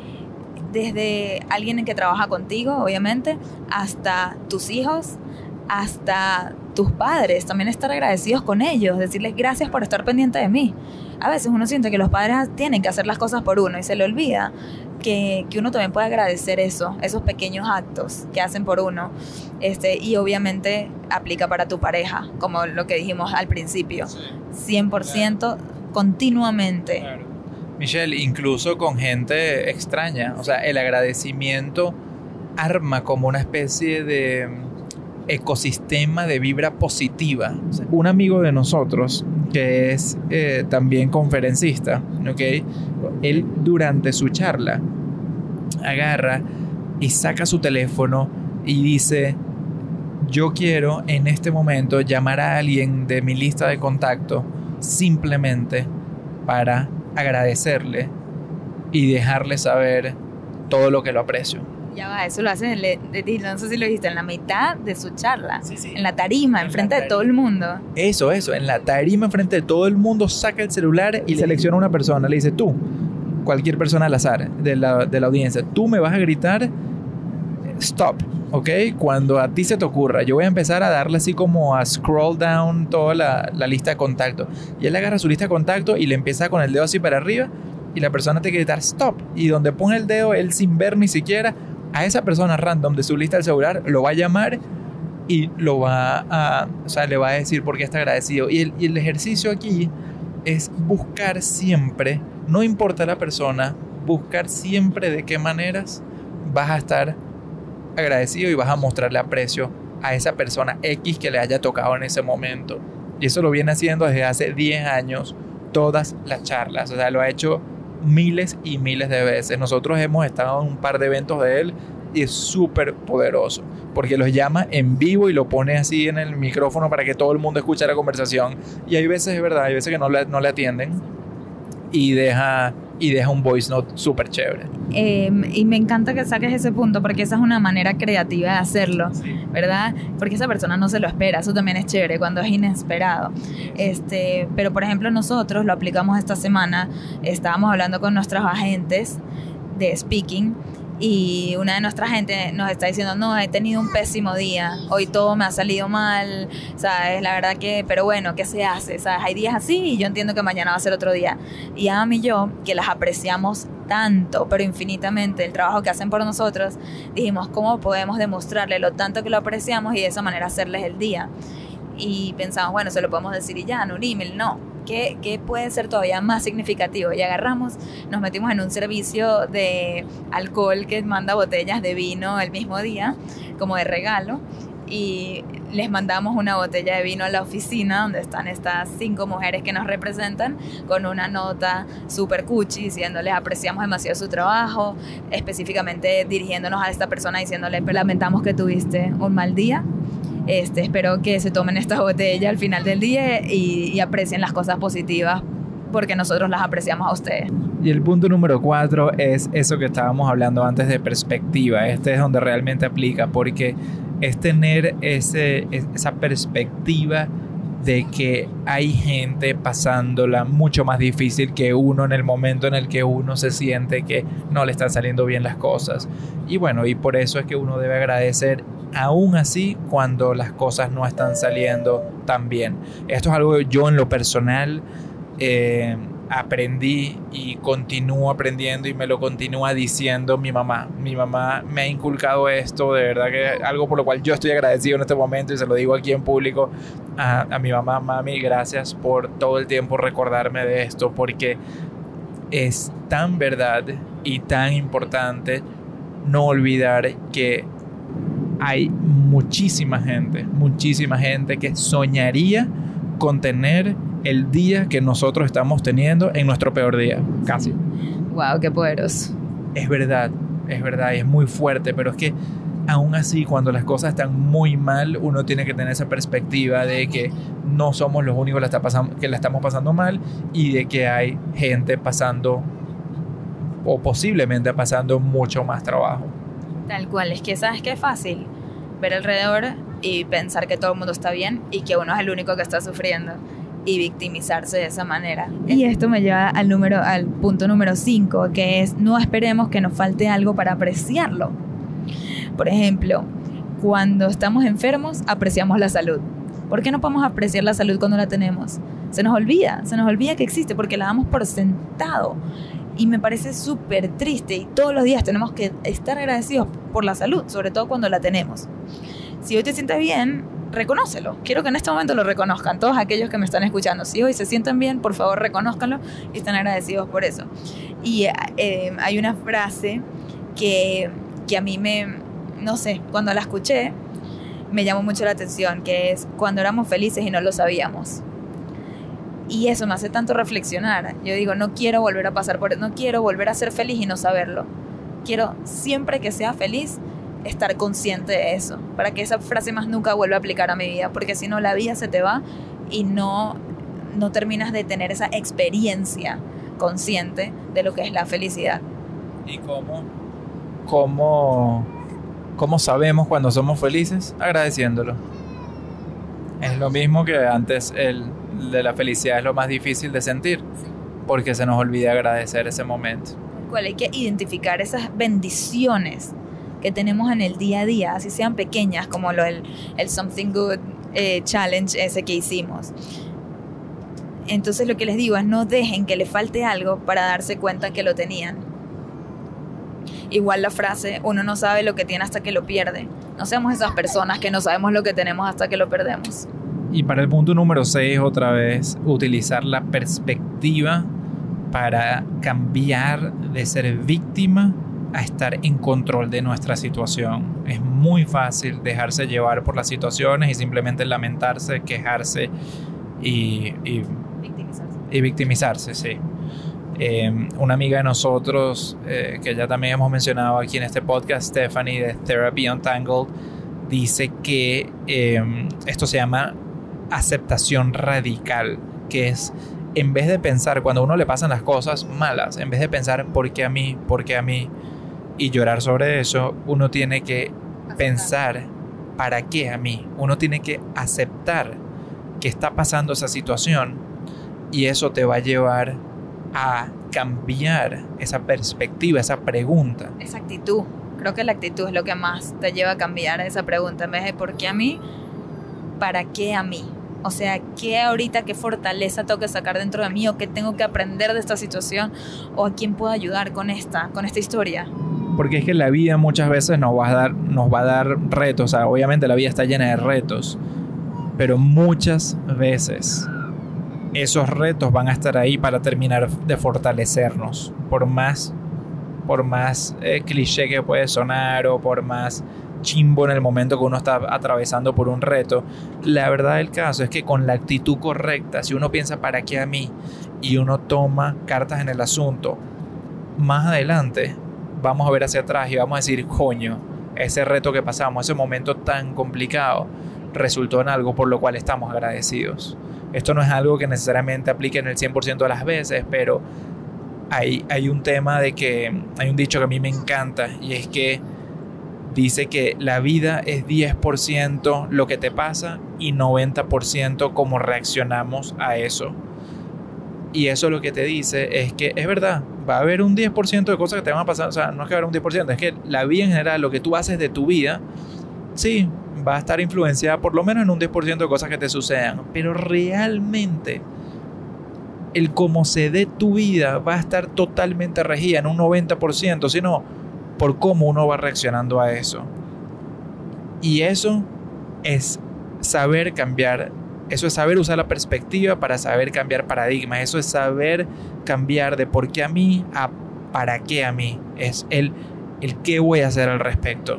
Speaker 1: desde alguien que trabaja contigo, obviamente, hasta tus hijos, hasta tus padres, también estar agradecidos con ellos, decirles gracias por estar pendiente de mí. A veces uno siente que los padres tienen que hacer las cosas por uno y se le olvida que, uno también puede agradecer eso, esos pequeños actos que hacen por uno. Este, y obviamente aplica para tu pareja, como lo que dijimos al principio. 100% continuamente.
Speaker 2: Michelle, incluso con gente extraña, o sea, el agradecimiento arma como una especie de ecosistema de vibra positiva. un amigo de nosotros, que es eh, también conferencista, ¿ok? Él durante su charla agarra y saca su teléfono y dice, yo quiero en este momento llamar a alguien de mi lista de contacto simplemente para agradecerle y dejarle saber todo lo que lo aprecio.
Speaker 1: Ya va, eso lo hace, no sé si lo dijiste, en la mitad de su charla, en la tarima, enfrente de todo el mundo.
Speaker 2: Eso, eso, en la tarima, enfrente de todo el mundo, saca el celular y selecciona a una persona, le dice tú, cualquier persona al azar de la, de la audiencia, tú me vas a gritar stop, ¿ok? Cuando a ti se te ocurra, yo voy a empezar a darle así como a scroll down toda la, la lista de contactos. Y él agarra su lista de contactos y le empieza con el dedo así para arriba y la persona te que gritar stop. Y donde pone el dedo, él sin ver ni siquiera, a esa persona random de su lista del celular lo va a llamar y lo va a, o sea, le va a decir por qué está agradecido. Y el, y el ejercicio aquí es buscar siempre, no importa la persona, buscar siempre de qué maneras vas a estar agradecido y vas a mostrarle aprecio a esa persona X que le haya tocado en ese momento. Y eso lo viene haciendo desde hace 10 años, todas las charlas. O sea, lo ha hecho miles y miles de veces. Nosotros hemos estado en un par de eventos de él y es súper poderoso porque los llama en vivo y lo pone así en el micrófono para que todo el mundo escuche la conversación. Y hay veces, es verdad, hay veces que no le, no le atienden y deja, y deja un voice note súper chévere.
Speaker 1: Em, y me encanta que saques ese punto porque esa es una manera creativa de hacerlo, ¿verdad? Porque esa persona no se lo espera, eso también es chévere cuando es inesperado. Este, pero por ejemplo nosotros lo aplicamos esta semana, estábamos hablando con nuestros agentes de speaking y una de nuestra gente nos está diciendo, no, he tenido un pésimo día, hoy todo me ha salido mal, ¿sabes? La verdad que, pero bueno, ¿qué se hace? ¿Sabes? Hay días así y yo entiendo que mañana va a ser otro día. Y a y yo, que las apreciamos tanto, pero infinitamente, el trabajo que hacen por nosotros, dijimos, ¿cómo podemos demostrarle lo tanto que lo apreciamos y de esa manera hacerles el día? Y pensamos, bueno, se lo podemos decir y ya, en un email, no ¿Qué, puede ser todavía más significativo? Y agarramos, nos metimos en un servicio de alcohol que manda botellas de vino el mismo día, como de regalo, y les mandamos una botella de vino a la oficina donde están estas cinco mujeres que nos representan con una nota super cuchi diciéndoles apreciamos demasiado su trabajo, específicamente dirigiéndonos a esta persona diciéndole lamentamos que tuviste un mal día este, espero que se tomen esta botella al final del día y, aprecien las cosas positivas porque nosotros las apreciamos a ustedes.
Speaker 2: Y el punto número cuatro es eso que estábamos hablando antes de perspectiva. Este es donde realmente aplica porque es tener ese, esa perspectiva de que hay gente pasándola mucho más difícil que uno en el momento en el que uno se siente que no le están saliendo bien las cosas. Y bueno, y por eso es que uno debe agradecer aún así cuando las cosas no están saliendo tan bien. Esto es algo que yo en lo personal eh, aprendí y continúo aprendiendo y me lo continúa diciendo mi mamá. Mi mamá me ha inculcado esto, de verdad que algo por lo cual yo estoy agradecido en este momento y se lo digo aquí en público a, a mi mamá, mami, gracias por todo el tiempo recordarme de esto porque es tan verdad y tan importante no olvidar que hay muchísima gente, muchísima gente que soñaría con tener el día que nosotros estamos teniendo en nuestro peor día, casi.
Speaker 1: Wow, qué poderoso.
Speaker 2: Es verdad, es verdad, y es muy fuerte, pero es que aún así cuando las cosas están muy mal, uno tiene que tener esa perspectiva de que no somos los únicos que la estamos pasando mal y de que hay gente pasando o posiblemente pasando mucho más trabajo.
Speaker 1: Tal cual, es que sabes que es fácil ver alrededor y pensar que todo el mundo está bien y que uno es el único que está sufriendo y victimizarse de esa manera. Y esto me lleva al, número, al punto número 5, que es no esperemos que nos falte algo para apreciarlo. Por ejemplo, cuando estamos enfermos, apreciamos la salud. ¿Por qué no podemos apreciar la salud cuando la tenemos? Se nos olvida, se nos olvida que existe porque la damos por sentado y me parece súper triste y todos los días tenemos que estar agradecidos por la salud, sobre todo cuando la tenemos. Si hoy te sientes bien, reconócelo. Quiero que en este momento lo reconozcan, todos aquellos que me están escuchando. Si hoy se sienten bien, por favor reconózcanlo y estén agradecidos por eso. Y eh, hay una frase que, que a mí me, no sé, cuando la escuché, me llamó mucho la atención, que es cuando éramos felices y no lo sabíamos. Y eso me hace tanto reflexionar. Yo digo, no quiero volver a pasar por, no quiero volver a ser feliz y no saberlo. Quiero siempre que sea feliz estar consciente de eso, para que esa frase más nunca vuelva a aplicar a mi vida, porque si no la vida se te va y no no terminas de tener esa experiencia consciente de lo que es la felicidad.
Speaker 2: ¿Y cómo cómo cómo sabemos cuando somos felices? Agradeciéndolo. Es lo mismo que antes el de la felicidad es lo más difícil de sentir, porque se nos olvida agradecer ese momento.
Speaker 1: ¿Cuál? Hay que identificar esas bendiciones que tenemos en el día a día, así sean pequeñas, como lo, el, el Something Good eh, Challenge ese que hicimos. Entonces lo que les digo es no dejen que le falte algo para darse cuenta que lo tenían. Igual la frase, uno no sabe lo que tiene hasta que lo pierde. No seamos esas personas que no sabemos lo que tenemos hasta que lo perdemos.
Speaker 2: Y para el punto número 6, otra vez, utilizar la perspectiva para cambiar de ser víctima a estar en control de nuestra situación. Es muy fácil dejarse llevar por las situaciones y simplemente lamentarse, quejarse y, y victimizarse. Y victimizarse, sí. Em, una amiga de nosotros, eh, que ya también hemos mencionado aquí en este podcast, Stephanie de Therapy Untangled, dice que em, esto se llama aceptación radical, que es en vez de pensar cuando a uno le pasan las cosas malas, en vez de pensar por qué a mí, por qué a mí, y llorar sobre eso, uno tiene que pensar para qué a mí, uno tiene que aceptar que está pasando esa situación y eso te va a llevar a cambiar esa perspectiva, esa pregunta.
Speaker 1: Esa actitud. Creo que la actitud es lo que más te lleva a cambiar esa pregunta. En vez de por qué a mí, ¿para qué a mí? O sea, ¿qué ahorita, qué fortaleza tengo que sacar dentro de mí o qué tengo que aprender de esta situación o a quién puedo ayudar con esta, con esta historia?
Speaker 2: Porque es que la vida muchas veces nos va a dar, nos va a dar retos. O sea, obviamente la vida está llena de retos. Pero muchas veces esos retos van a estar ahí para terminar de fortalecernos. Por más, por más eh, cliché que puede sonar o por más chimbo en el momento que uno está atravesando por un reto, la verdad del caso es que con la actitud correcta, si uno piensa para qué a mí y uno toma cartas en el asunto, más adelante vamos a ver hacia atrás y vamos a decir, coño, ese reto que pasamos, ese momento tan complicado, resultó en algo por lo cual estamos agradecidos. Esto no es algo que necesariamente aplique en el 100% de las veces, pero hay, hay un tema de que, hay un dicho que a mí me encanta y es que dice que la vida es 10% lo que te pasa y 90% cómo reaccionamos a eso. Y eso lo que te dice es que es verdad, va a haber un 10% de cosas que te van a pasar, o sea, no es que va a haber un 10%, es que la vida en general, lo que tú haces de tu vida, sí, va a estar influenciada por lo menos en un 10% de cosas que te sucedan, pero realmente el cómo se dé tu vida va a estar totalmente regida en un 90%, sino por cómo uno va reaccionando a eso. Y eso es saber cambiar, eso es saber usar la perspectiva para saber cambiar paradigmas, eso es saber cambiar de por qué a mí a para qué a mí, es el, el qué voy a hacer al respecto.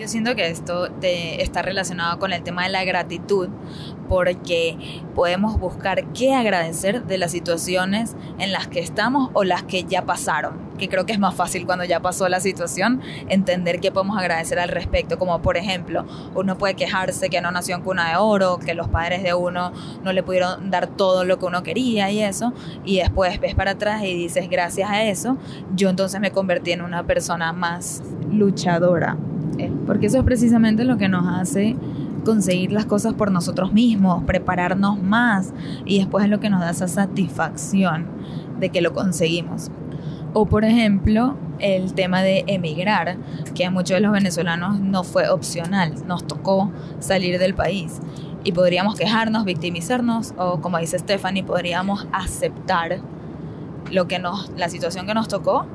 Speaker 1: Yo siento que esto está relacionado con el tema de la gratitud, porque podemos buscar qué agradecer de las situaciones en las que estamos o las que ya pasaron, que creo que es más fácil cuando ya pasó la situación, entender qué podemos agradecer al respecto, como por ejemplo, uno puede quejarse que no nació en cuna de oro, que los padres de uno no le pudieron dar todo lo que uno quería y eso, y después ves para atrás y dices, gracias a eso, yo entonces me convertí en una persona más luchadora, eh, porque eso es precisamente lo que nos hace conseguir las cosas por nosotros mismos, prepararnos más y después es lo que nos da esa satisfacción de que lo conseguimos. O por ejemplo, el tema de emigrar, que a muchos de los venezolanos no fue opcional, nos tocó salir del país. Y podríamos quejarnos, victimizarnos, o como dice Stephanie, podríamos aceptar lo que nos, la situación que nos tocó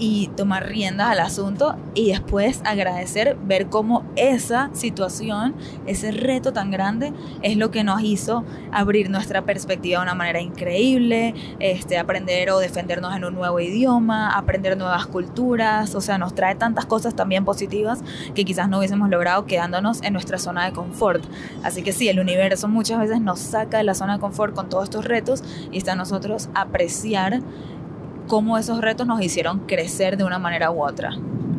Speaker 1: y tomar riendas al asunto y después agradecer, ver cómo esa situación, ese reto tan grande es lo que nos hizo abrir nuestra perspectiva de una manera increíble, este, aprender o defendernos en un nuevo idioma, aprender nuevas culturas, o sea, nos trae tantas cosas también positivas que quizás no hubiésemos logrado quedándonos en nuestra zona de confort. Así que sí, el universo muchas veces nos saca de la zona de confort con todos estos retos y está a nosotros apreciar cómo esos retos nos hicieron crecer de una manera u otra.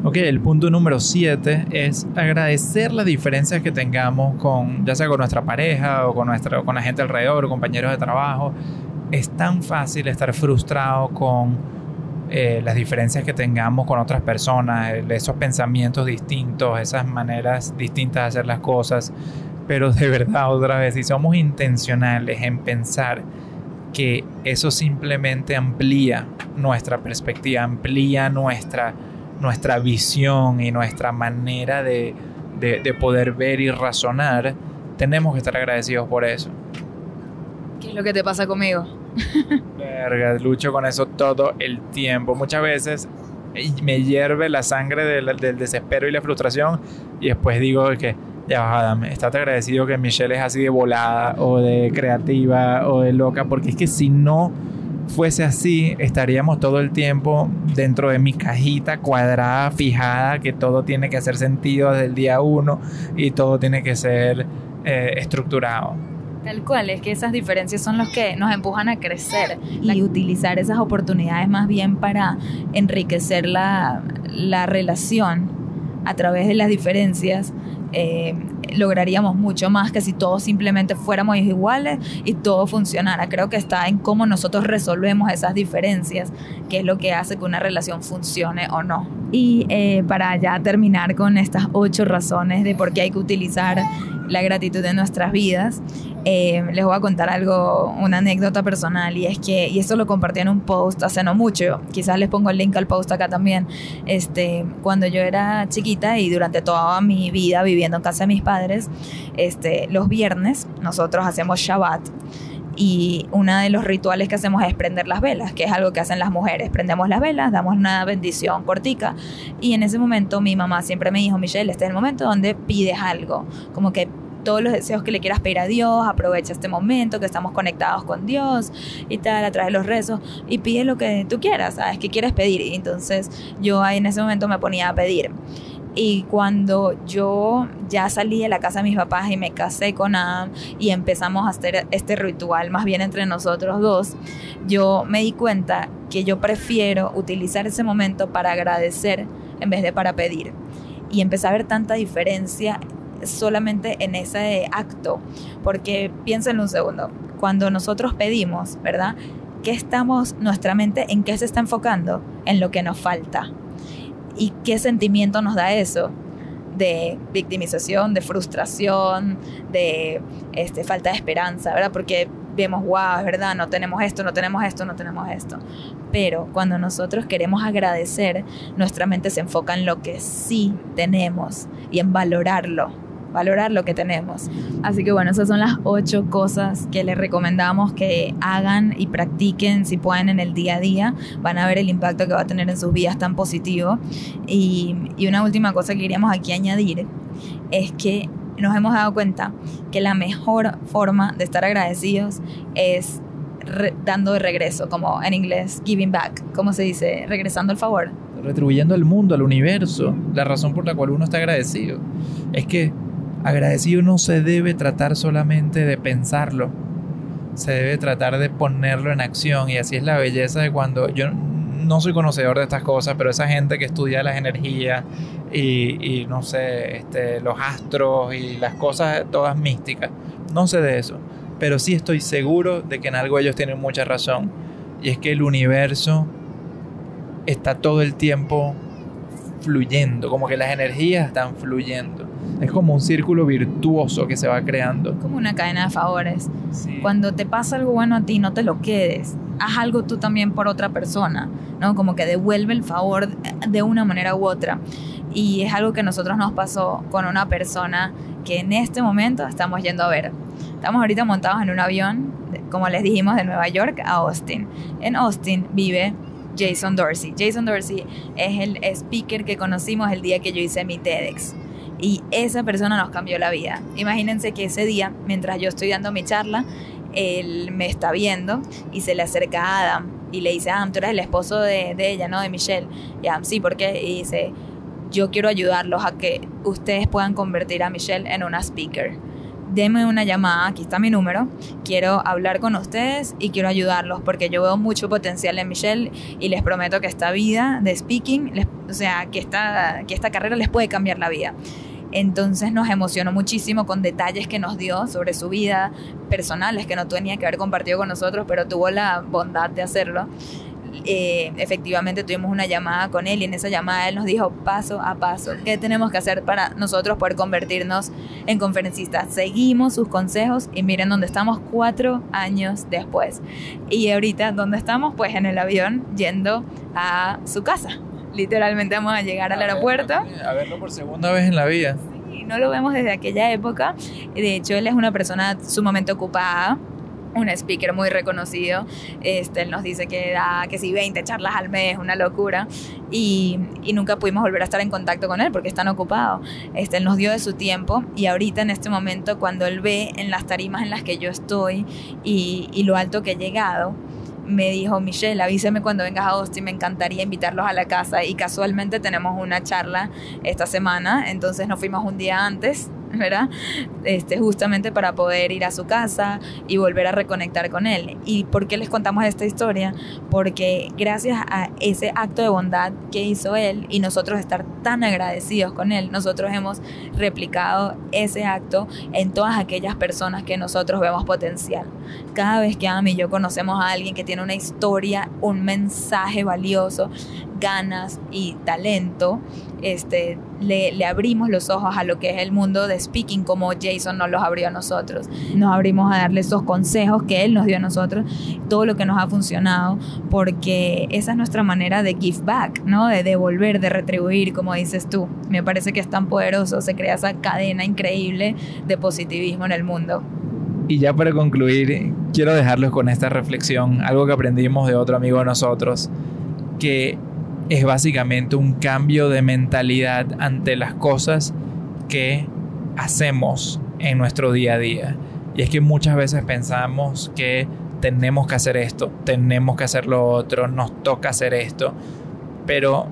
Speaker 2: Ok, el punto número 7 es agradecer las diferencias que tengamos con, ya sea con nuestra pareja o con, nuestra, con la gente alrededor, compañeros de trabajo. Es tan fácil estar frustrado con eh, las diferencias que tengamos con otras personas, esos pensamientos distintos, esas maneras distintas de hacer las cosas. Pero de verdad, otra vez, si somos intencionales en pensar que eso simplemente amplía nuestra perspectiva, amplía nuestra, nuestra visión y nuestra manera de, poder ver y razonar, tenemos que estar agradecidos por eso.
Speaker 1: ¿Qué es lo que te pasa conmigo?
Speaker 2: Verga, lucho con eso todo el tiempo. Muchas veces me hierve la sangre del, del desespero y la frustración y después digo que ya Adam, estate agradecido que Michelle es así de volada o de creativa o de loca, porque es que si no fuese así, estaríamos todo el tiempo dentro de mi cajita cuadrada, fijada, que todo tiene que hacer sentido desde el día uno y todo tiene que ser eh, estructurado.
Speaker 1: Tal cual, es que esas diferencias son los que nos empujan a crecer y utilizar esas oportunidades más bien para enriquecer la, la relación a través de las diferencias eh, lograríamos mucho más que si todos simplemente fuéramos iguales y todo funcionara. Creo que está en cómo nosotros resolvemos esas diferencias, que es lo que hace que una relación funcione o no. Y eh, para ya terminar con estas ocho razones de por qué hay que utilizar la gratitud en nuestras vidas, eh, les voy a contar algo, una anécdota personal y es que, y esto lo compartí en un post hace no mucho, quizás les pongo el link al post acá también, este, cuando yo era chiquita y durante toda mi vida viviendo en casa de mis padres, este, los viernes nosotros hacemos Shabbat y uno de los rituales que hacemos es prender las velas, que es algo que hacen las mujeres. Prendemos las velas, damos una bendición cortica y en ese momento mi mamá siempre me dijo, Michelle, este es el momento donde pides algo, como que todos los deseos que le quieras pedir a Dios, aprovecha este momento que estamos conectados con Dios y tal, a través de los rezos, y pide lo que tú quieras, ¿sabes? ¿Qué quieres pedir? Y entonces yo ahí en ese momento me ponía a pedir. Y cuando yo ya salí de la casa de mis papás y me casé con Adam y empezamos a hacer este ritual más bien entre nosotros dos, yo me di cuenta que yo prefiero utilizar ese momento para agradecer en vez de para pedir. Y empecé a ver tanta diferencia solamente en ese acto, porque piénsenlo un segundo, cuando nosotros pedimos, ¿verdad? ¿Qué estamos, nuestra mente, en qué se está enfocando? En lo que nos falta. ¿Y qué sentimiento nos da eso? de victimización, de frustración, de este, falta de esperanza, ¿verdad? Porque vemos, wow, es verdad, no tenemos esto, no tenemos esto, no tenemos esto. Pero cuando nosotros queremos agradecer, nuestra mente se enfoca en lo que sí tenemos y en valorarlo valorar lo que tenemos. Así que bueno, esas son las ocho cosas que les recomendamos que hagan y practiquen si pueden en el día a día. Van a ver el impacto que va a tener en sus vidas tan positivo. Y, y una última cosa que queríamos aquí añadir es que nos hemos dado cuenta que la mejor forma de estar agradecidos es dando de regreso, como en inglés, giving back, como se dice, regresando el favor.
Speaker 2: Retribuyendo al mundo, al universo, la razón por la cual uno está agradecido. Es que Agradecido no se debe tratar solamente de pensarlo, se debe tratar de ponerlo en acción y así es la belleza de cuando yo no soy conocedor de estas cosas, pero esa gente que estudia las energías y, no sé, este, los astros y las cosas todas místicas, no sé de eso, pero sí estoy seguro de que en algo ellos tienen mucha razón y es que el universo está todo el tiempo fluyendo, como que las energías están fluyendo. Es como un círculo virtuoso que se va creando.
Speaker 1: Como una cadena de favores. Cuando te pasa algo bueno a ti, no te lo quedes. Haz algo tú también por otra persona, ¿no? Como que devuelve el favor de una manera u otra. Y es algo que a nosotros nos pasó con una persona que en este momento estamos yendo a ver. Estamos ahorita montados en un avión, como les dijimos, de Nueva York a Austin. En Austin vive Jason Dorsey. Jason Dorsey es el speaker que conocimos el día que yo hice mi TEDx. Y esa persona nos cambió la vida. Imagínense que ese día, mientras yo estoy dando mi charla, él me está viendo y se le acerca a Adam y le dice, Adam, tú eres el esposo de, ella, ¿no? De Michelle. Y Adam, sí, ¿por qué? Y dice, yo quiero ayudarlos a que ustedes puedan convertir a Michelle en una speaker denme una llamada, aquí está mi número, quiero hablar con ustedes y quiero ayudarlos porque yo veo mucho potencial en Michelle y les prometo que esta vida de speaking, o sea, que esta, que esta carrera les puede cambiar la vida. Entonces nos emocionó muchísimo con detalles que nos dio sobre su vida personales que no tenía que haber compartido con nosotros, pero tuvo la bondad de hacerlo. Eh, efectivamente tuvimos una llamada con él y en esa llamada él nos dijo paso a paso qué tenemos que hacer para nosotros poder convertirnos en conferencistas. Seguimos sus consejos y miren dónde estamos cuatro años después. Y ahorita, ¿dónde estamos? Pues en el avión yendo a su casa. Literalmente vamos a llegar al aeropuerto.
Speaker 2: A verlo por segunda vez en la vida.
Speaker 1: Sí, no lo vemos desde aquella época. De hecho, él es una persona sumamente ocupada un speaker muy reconocido. Este, él nos dice que da que si 20 charlas al mes, una locura. Y, y, nunca pudimos volver a estar en contacto con él porque están ocupados. Este, él nos dio de su tiempo y ahorita en este momento cuando él ve en las tarimas en las que yo estoy y, y lo alto que he llegado, me dijo, Michelle, avíseme cuando vengas a Austin, me encantaría invitarlos a la casa. Y casualmente tenemos una charla esta semana, entonces nos fuimos un día antes ¿verdad? Este, justamente para poder ir a su casa y volver a reconectar con él. ¿Y por qué les contamos esta historia? Porque gracias a ese acto de bondad que hizo él y nosotros estar tan agradecidos con él, nosotros hemos replicado ese acto en todas aquellas personas que nosotros vemos potencial. Cada vez que Ami y yo conocemos a alguien que tiene una historia, un mensaje valioso, ganas y talento, este, le, abrimos los ojos a lo que es el mundo de speaking como Jason nos los abrió a nosotros. Nos abrimos a darle esos consejos que él nos dio a nosotros, todo lo que nos ha funcionado, porque esa es nuestra manera de give back, ¿no? De devolver, de retribuir, como dices tú. Me parece que es tan poderoso, se crea esa cadena increíble de positivismo en el mundo.
Speaker 2: Y ya para concluir, quiero dejarlos con esta reflexión, algo que aprendimos de otro amigo de nosotros, que es básicamente un cambio de mentalidad ante las cosas que hacemos en nuestro día a día. Y es que muchas veces pensamos que tenemos que hacer esto, tenemos que hacer lo otro, nos toca hacer esto, pero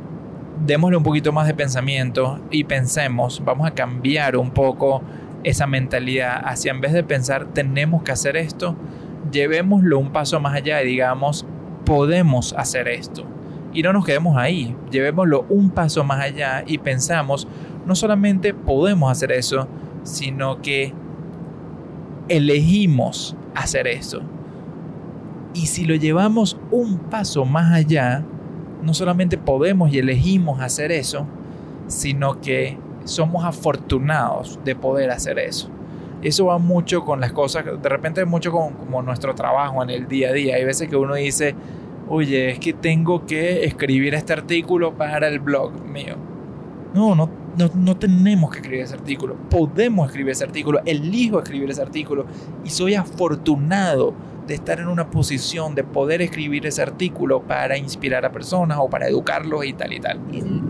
Speaker 2: démosle un poquito más de pensamiento y pensemos, vamos a cambiar un poco esa mentalidad. Hacia en vez de pensar tenemos que hacer esto, llevémoslo un paso más allá y digamos podemos hacer esto y no nos quedemos ahí, llevémoslo un paso más allá y pensamos, no solamente podemos hacer eso, sino que elegimos hacer eso. Y si lo llevamos un paso más allá, no solamente podemos y elegimos hacer eso, sino que somos afortunados de poder hacer eso. Eso va mucho con las cosas, de repente mucho con nuestro trabajo en el día a día. Hay veces que uno dice, oye, es que tengo que escribir este artículo para el blog mío. No, no, no, tenemos que escribir ese artículo. Podemos escribir ese artículo. Elijo escribir ese artículo. Y soy afortunado de estar en una posición de poder escribir ese artículo para inspirar a personas o para educarlos y tal y tal.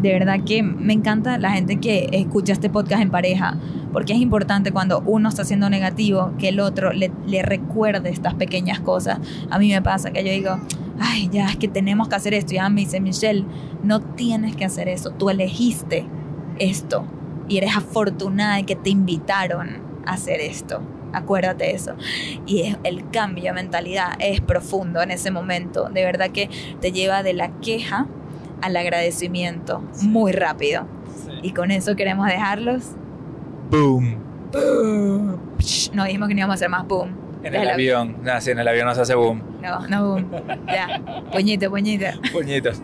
Speaker 1: De verdad que me encanta la gente que escucha este podcast en pareja, porque es importante cuando uno está siendo negativo que el otro le, le recuerde estas pequeñas cosas. A mí me pasa que yo digo, ay, ya es que tenemos que hacer esto. Y ya me dice, Michelle, no tienes que hacer eso, tú elegiste esto y eres afortunada de que te invitaron a hacer esto. Acuérdate de eso. Y el cambio de mentalidad es profundo en ese momento. De verdad que te lleva de la queja al agradecimiento muy rápido. Y con eso queremos dejarlos.
Speaker 2: Boom.
Speaker 1: Boom. No dijimos que no íbamos a hacer más boom.
Speaker 2: En el avión. No, si en el avión no se hace boom.
Speaker 1: No, no boom. Ya. Puñito, puñito.
Speaker 2: Puñitos.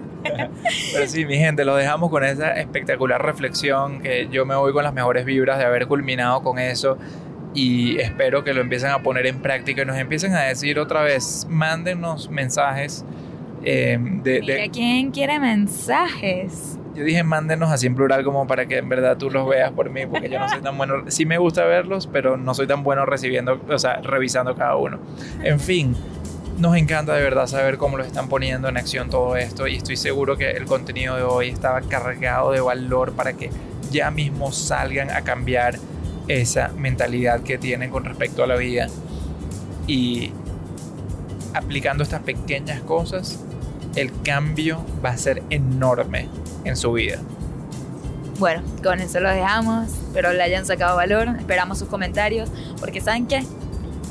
Speaker 2: Pero sí, mi gente, lo dejamos con esa espectacular reflexión que yo me voy con las mejores vibras de haber culminado con eso y espero que lo empiecen a poner en práctica y nos empiecen a decir otra vez, mándenos mensajes. Eh, de,
Speaker 1: Mira, ¿quién quiere mensajes?
Speaker 2: Yo dije mándenos así en plural como para que en verdad tú los veas por mí, porque yo no soy tan bueno. Sí me gusta verlos, pero no soy tan bueno recibiendo, o sea, revisando cada uno. En fin, nos encanta de verdad saber cómo lo están poniendo en acción todo esto y estoy seguro que el contenido de hoy estaba cargado de valor para que ya mismo salgan a cambiar esa mentalidad que tienen con respecto a la vida y aplicando estas pequeñas cosas el cambio va a ser enorme en su vida.
Speaker 1: Bueno, con eso lo dejamos. Espero le hayan sacado valor. Esperamos sus comentarios. Porque saben que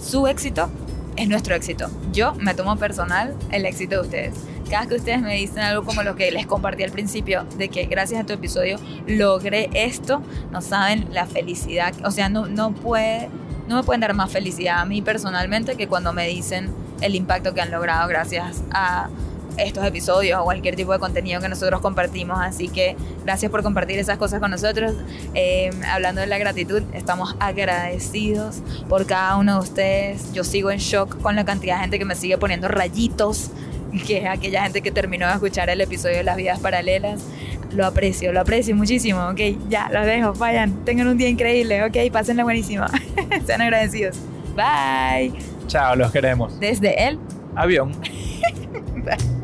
Speaker 1: su éxito es nuestro éxito. Yo me tomo personal el éxito de ustedes. Cada que ustedes me dicen algo como lo que les compartí al principio, de que gracias a tu episodio logré esto, no saben la felicidad. O sea, no, no, puede, no me pueden dar más felicidad a mí personalmente que cuando me dicen el impacto que han logrado gracias a estos episodios o cualquier tipo de contenido que nosotros compartimos. Así que gracias por compartir esas cosas con nosotros. Eh, hablando de la gratitud, estamos agradecidos por cada uno de ustedes. Yo sigo en shock con la cantidad de gente que me sigue poniendo rayitos, que es aquella gente que terminó de escuchar el episodio de las vidas paralelas. Lo aprecio, lo aprecio muchísimo. Ok, ya, los dejo. Vayan, tengan un día increíble. Ok, pásenla buenísima. Sean agradecidos. Bye.
Speaker 2: Chao, los queremos.
Speaker 1: Desde el
Speaker 2: avión.
Speaker 1: Bye.